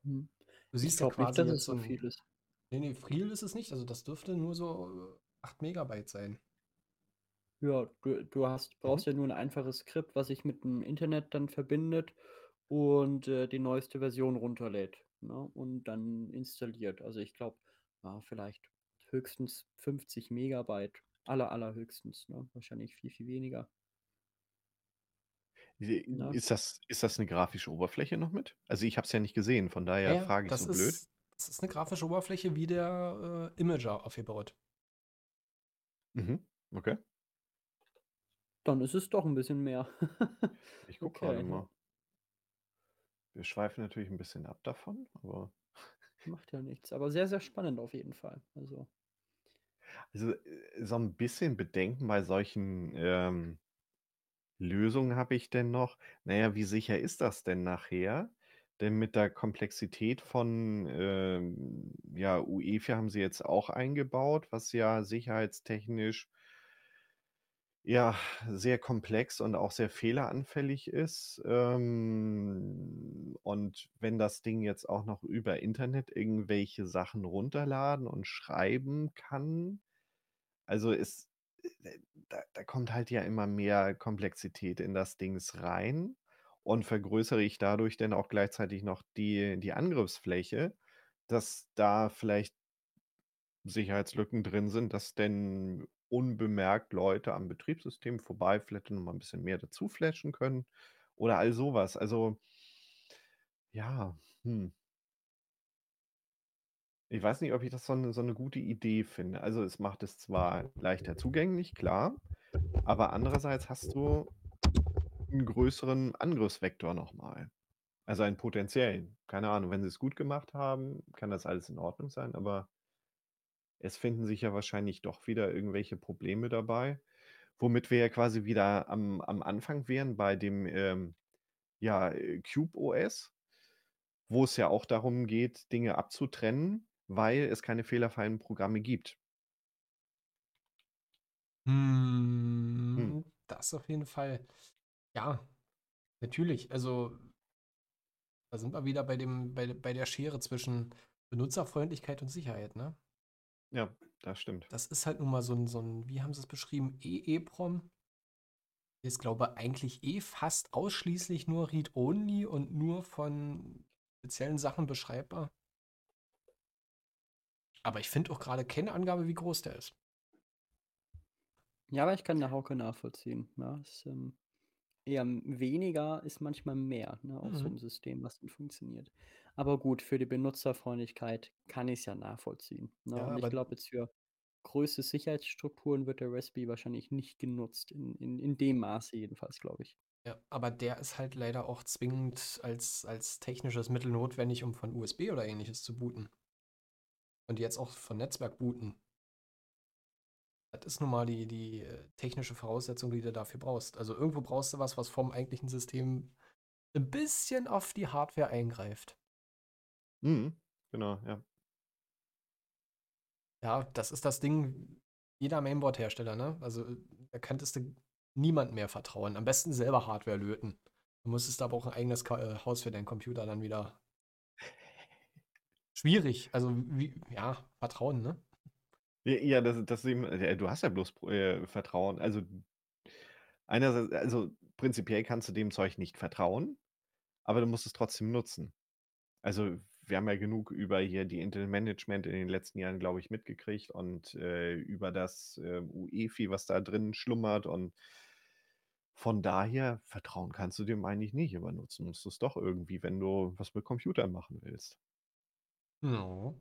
Hm.
Du
Ich
siehst ja
glaube nicht,
quasi
dass
jetzt
es
so
so
ein.
viel ist.
Nee, nee, viel ist es nicht. Also das dürfte nur so äh, 8 Megabyte sein.
Ja, du, du hast,
Mhm.
brauchst ja nur ein einfaches Skript, was sich mit dem Internet dann verbindet und äh, die neueste Version runterlädt ne? und dann installiert. Also ich glaube, ja, vielleicht höchstens 50 Megabyte. Aller, allerhöchstens. Ne? Wahrscheinlich viel, viel weniger. Ne?
Ist das, ist das eine grafische Oberfläche noch mit? Also ich habe es ja nicht gesehen, von daher
ja,
frage ich
das
so blöd.
ist, das ist eine grafische Oberfläche wie der äh, Imager aufgebaut.
Mhm. Okay.
Dann ist es doch ein bisschen mehr.
Ich [LAUGHS] gucke gerade
Okay,
mal. Wir schweifen natürlich ein bisschen ab davon, aber
macht ja nichts. Aber sehr, sehr spannend auf jeden Fall. Also,
also äh, so ein bisschen Bedenken bei solchen ähm, Lösungen habe ich denn noch. Naja, wie sicher ist das denn nachher? Denn mit der Komplexität von ähm, ja, UEFI haben sie jetzt auch eingebaut, was ja sicherheitstechnisch ja sehr komplex und auch sehr fehleranfällig ist. Ähm, und wenn das Ding jetzt auch noch über Internet irgendwelche Sachen runterladen und schreiben kann, also ist, äh, da, da kommt halt ja immer mehr Komplexität in das Dings rein und vergrößere ich dadurch dann auch gleichzeitig noch die, die Angriffsfläche, dass da vielleicht Sicherheitslücken drin sind, dass denn unbemerkt Leute am Betriebssystem vorbeiflattern und mal ein bisschen mehr dazu flashen können oder all sowas. Also, ja, hm. Ich weiß nicht, ob ich das so eine, so eine gute Idee finde. Also es macht es zwar leichter zugänglich, klar, aber andererseits hast du einen größeren Angriffsvektor nochmal. Also einen potenziellen. Keine Ahnung, wenn sie es gut gemacht haben, kann das alles in Ordnung sein, aber es finden sich ja wahrscheinlich doch wieder irgendwelche Probleme dabei, womit wir ja quasi wieder am, am Anfang wären bei dem ähm, ja, äh, Cube OS, wo es ja auch darum geht, Dinge abzutrennen, weil es keine fehlerfreien Programme gibt.
Hm, das auf jeden Fall. Ja, natürlich. Also Da sind wir wieder bei dem, bei, bei der Schere zwischen Benutzerfreundlichkeit und Sicherheit, ne?
Ja, das stimmt.
Das ist halt nun mal so ein, so ein wie haben sie es beschrieben, EEPROM. Ist, glaube ich, eigentlich eh fast ausschließlich nur Read-Only und nur von speziellen Sachen beschreibbar. Aber ich finde auch gerade keine Angabe, wie groß der ist.
Ja, aber ich kann der Hauke nachvollziehen. Ja, es, ähm, eher weniger ist manchmal mehr, ne, auf so
Mhm.
einem System, was dann funktioniert. Aber gut, für die Benutzerfreundlichkeit kann ich es ja nachvollziehen. Ne?
Ja,
Und ich glaube, jetzt für größere Sicherheitsstrukturen wird der Raspberry wahrscheinlich nicht genutzt. In, in, in dem Maße jedenfalls, glaube ich.
Ja, aber der ist halt leider auch zwingend als, als technisches Mittel notwendig, um von USB oder ähnliches zu booten. Und jetzt auch von Netzwerk booten. Das ist nun mal die, die äh, technische Voraussetzung, die du dafür brauchst. Also irgendwo brauchst du was, was vom eigentlichen System ein bisschen auf die Hardware eingreift.
Mhm. Genau, ja.
Ja, das ist das Ding, jeder Mainboard-Hersteller, ne? Also äh, da könntest du niemand mehr vertrauen. Am besten selber Hardware löten. Du müsstest aber auch ein eigenes äh, Haus für deinen Computer dann wieder. Schwierig. Also, wie, ja, Vertrauen, ne?
Ja, ja, das, das ist eben, äh, du hast ja bloß äh, Vertrauen. Also einerseits, also prinzipiell kannst du dem Zeug nicht vertrauen, aber du musst es trotzdem nutzen. Also wir haben ja genug über hier die Intel Management in den letzten Jahren, glaube ich, mitgekriegt und äh, über das äh, UEFI, was da drin schlummert und von daher vertrauen kannst du dem eigentlich nicht, aber nutzen musst du es doch irgendwie, wenn du was mit Computern machen willst.
Ja.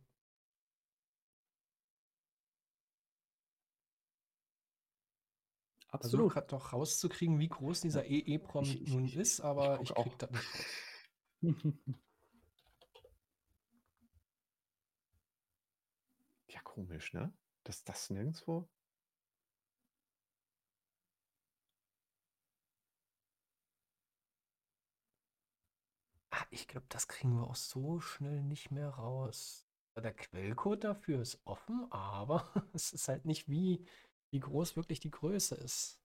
Versuche
Absolut.
gerade noch rauszukriegen, wie groß dieser EEPROM
Ich- ich-
nun
ich-
ist, aber ich,
auch.
krieg das [LAUGHS] nicht [LAUGHS] raus.
Ja, komisch, ne? Dass das nirgendwo.
Ah, ich glaube, das kriegen wir auch so schnell nicht mehr raus. Der Quellcode dafür ist offen, aber [LAUGHS] es ist halt nicht, wie, wie groß wirklich die Größe ist.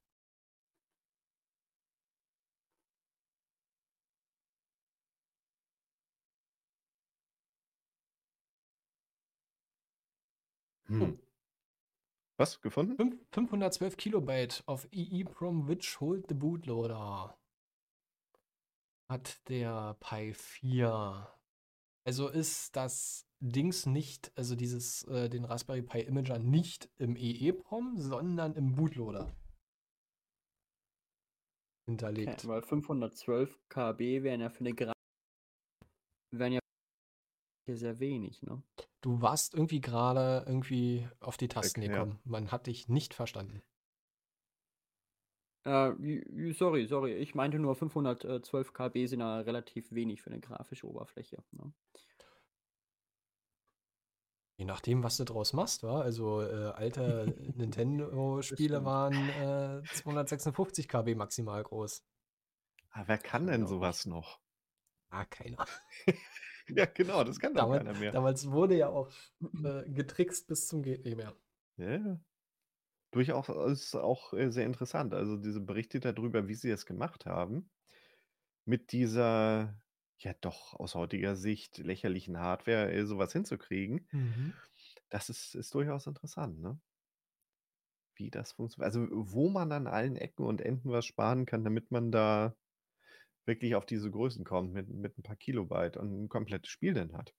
Hm. Was? Gefunden?
Fünf- 512 Kilobyte auf EEPROM which hold the bootloader. Hat der Pi 4. Also ist das Dings nicht, also dieses, äh, den Raspberry Pi Imager nicht im EEPROM, sondern im Bootloader
Okay,
hinterlegt.
weil 512 KB wären ja für eine Gra wären ja sehr wenig, ne?
Du warst irgendwie gerade irgendwie auf die Tasten
Okay, ja.
gekommen. Man hat dich nicht verstanden.
Äh, sorry, sorry. Ich meinte nur 512 KB sind ja relativ wenig für eine grafische Oberfläche. Ne?
Je nachdem, was du draus machst, war. Also äh, alte [LAUGHS] Nintendo-Spiele waren äh, 256 KB maximal groß.
Ah, wer kann denn sowas noch?
Ah, keiner. [LAUGHS] [LAUGHS]
Ja, genau, das kann doch
Damals,
keiner mehr.
damals wurde ja auch äh, getrickst bis zum geht nicht mehr.
Ja. Durchaus auch äh, sehr interessant. Also diese Berichte darüber, wie sie es gemacht haben, mit dieser, ja doch aus heutiger Sicht lächerlichen Hardware äh, sowas hinzukriegen, das ist, ist durchaus interessant, ne? Wie das funktioniert. Also wo man an allen Ecken und Enden was sparen kann, damit man da wirklich auf diese Größen kommt, mit, mit ein paar Kilobyte und ein komplettes Spiel dann hat.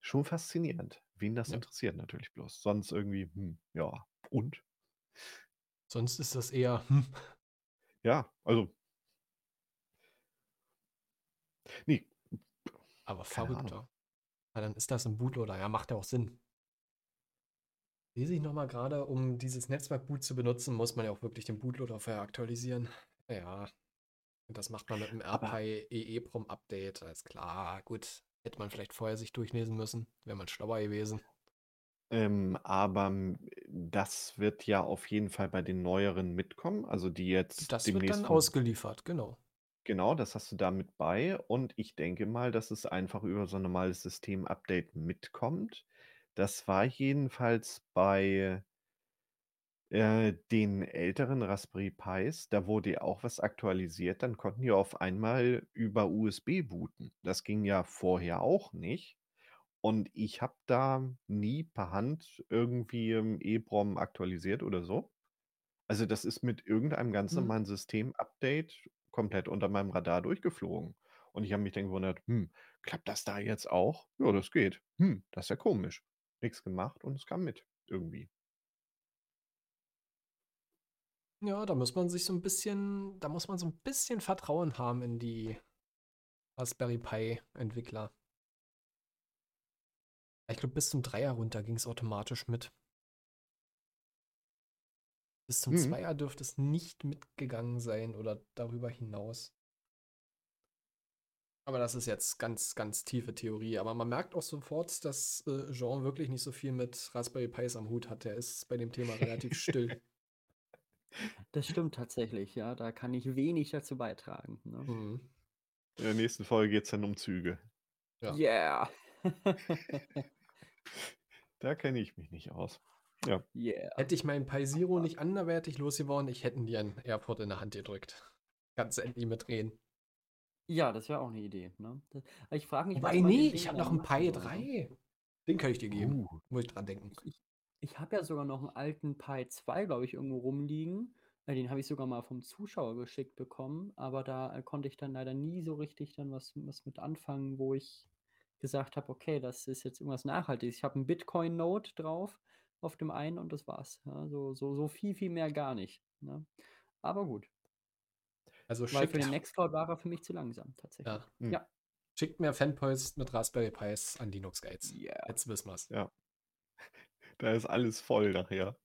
Schon faszinierend. Wen das
Ja.
interessiert natürlich bloß. Sonst irgendwie, hm, ja, und?
Sonst ist das eher, hm,
Ja, also. Nee,
aber verrückter. Ja, dann ist das ein Bootloader. Ja, macht ja auch Sinn. Lese ich nochmal gerade, um dieses Netzwerkboot zu benutzen, muss man ja auch wirklich den Bootloader vorher aktualisieren. Ja, und das macht man mit dem RPi EEPROM Update. Alles klar, gut. Hätte man vielleicht vorher sich durchlesen müssen, wäre man schlauer gewesen.
ähm, aber m, das wird ja auf jeden Fall bei den neueren mitkommen. Also die jetzt
Das wird dann ausgeliefert, genau.
Genau, das hast du da mit bei. Und ich denke mal, dass es einfach über so ein normales System-Update mitkommt. Das war jedenfalls bei Äh, den älteren Raspberry Pis, da wurde ja auch was aktualisiert, dann konnten die auf einmal über USB booten. Das ging ja vorher auch nicht. Und ich habe da nie per Hand irgendwie im EEPROM aktualisiert oder so. Also das ist mit irgendeinem ganz
Hm.
normalen System-Update komplett unter meinem Radar durchgeflogen. Und ich habe mich dann gewundert, hm, klappt das da jetzt auch? Ja, das geht. Hm, das ist ja komisch. Nichts gemacht und es kam mit irgendwie.
Ja, da muss man sich so ein bisschen, da muss man so ein bisschen Vertrauen haben in die Raspberry Pi-Entwickler. Ich glaube, bis zum Dreier runter ging es automatisch mit. Bis zum
Mhm.
Zweier dürfte es nicht mitgegangen sein oder darüber hinaus. Aber das ist jetzt ganz, ganz tiefe Theorie. Aber man merkt auch sofort, dass äh, Jean wirklich nicht so viel mit Raspberry Pis am Hut hat. Der ist bei dem Thema relativ [LAUGHS] still.
Das stimmt tatsächlich, ja. Da kann ich wenig dazu beitragen. Ne?
Mhm.
In der nächsten Folge geht es dann um Züge.
Ja.
Yeah. [LAUGHS]
Da kenne ich mich nicht aus. Ja.
yeah.
Hätte ich meinen Pi Zero nicht anderwertig losgeworden, ich hätte dir einen Airport in der Hand gedrückt. Kannst du endlich mitreden.
Ja, das wäre auch eine Idee. Ne? Ich frage mich,
Wobei, nee, ich habe noch einen Pi
soll, ne?
3. Den kann ich dir geben.
Uh,
Muss ich dran denken.
Ich, ich habe ja sogar noch einen alten Pi 2, glaube ich, irgendwo rumliegen. Äh, Den habe ich sogar mal vom Zuschauer geschickt bekommen, aber da äh, konnte ich dann leider nie so richtig dann was, was mit anfangen, wo ich gesagt habe, okay, das ist jetzt irgendwas Nachhaltiges. Ich habe einen Bitcoin-Note drauf auf dem einen und das war's. Ja, so, so, so viel, viel mehr gar nicht. Ne? Aber gut,
Also
weil
schickt,
für den Nextcloud war er für mich zu langsam, tatsächlich.
ja,
hm.
Ja.
schickt mir Fanboys mit Raspberry Pis an Linux Guides.
Yeah.
Jetzt wissen wir's.
ja. Da ist alles voll nachher.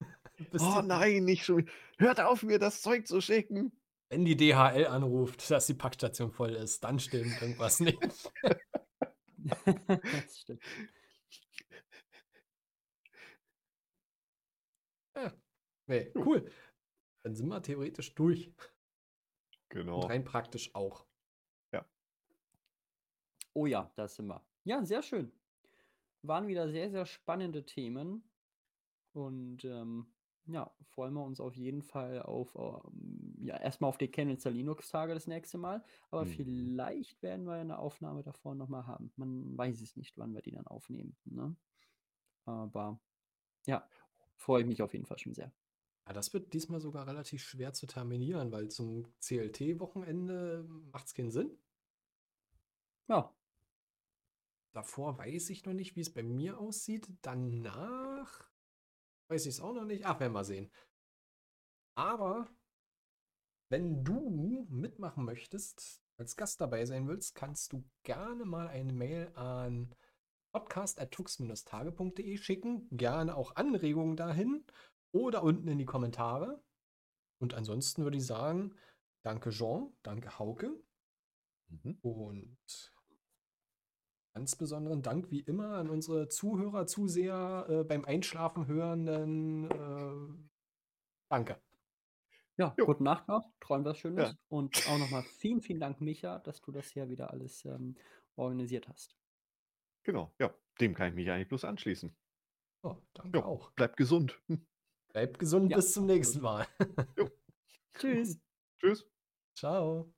[LAUGHS] Oh nein, nicht schon. Hört auf, mir das Zeug zu schicken.
Wenn die DHL anruft, dass die Packstation voll ist, dann stimmt irgendwas nicht. [LAUGHS]
das stimmt. [LAUGHS]
Nee,
Jo.
cool. Dann sind wir theoretisch durch.
Genau.
Und rein praktisch auch.
Oh ja, da sind wir. Ja, sehr schön. Waren wieder sehr, sehr spannende Themen. Und ähm, ja, freuen wir uns auf jeden Fall auf, ähm, ja, erstmal auf die Chemnitzer Linux-Tage das nächste Mal. Aber
Mhm.
vielleicht werden wir eine Aufnahme davor nochmal haben. Man weiß es nicht, wann wir die dann aufnehmen. Ne? Aber ja, freue ich mich auf jeden Fall schon sehr.
Ja, das wird diesmal sogar relativ schwer zu terminieren, weil zum CLT-Wochenende macht es keinen Sinn.
Ja,
Davor weiß ich noch nicht, wie es bei mir aussieht. Danach weiß ich es auch noch nicht. Ach, werden wir sehen. Aber wenn du mitmachen möchtest, als Gast dabei sein willst, kannst du gerne mal eine Mail an podcast.tux-tage.de schicken. Gerne auch Anregungen dahin oder unten in die Kommentare. Und ansonsten würde ich sagen, danke Jean, danke Hauke
Mhm.
und ganz besonderen Dank wie immer an unsere Zuhörer, Zuseher äh, beim Einschlafen hörenden. Äh, danke.
ja,
Jo.
gute Nacht noch, träum was Schönes.
Ja.
Und auch nochmal vielen, vielen Dank, Micha, dass du das hier wieder alles ähm, organisiert hast.
Genau, ja. Dem kann ich mich eigentlich bloß anschließen.
Oh, danke
Jo.
auch.
Bleibt gesund. [LAUGHS]
Bleibt gesund
Ja,
bis zum nächsten Mal.
Tschüss.
Tschüss.
Ciao.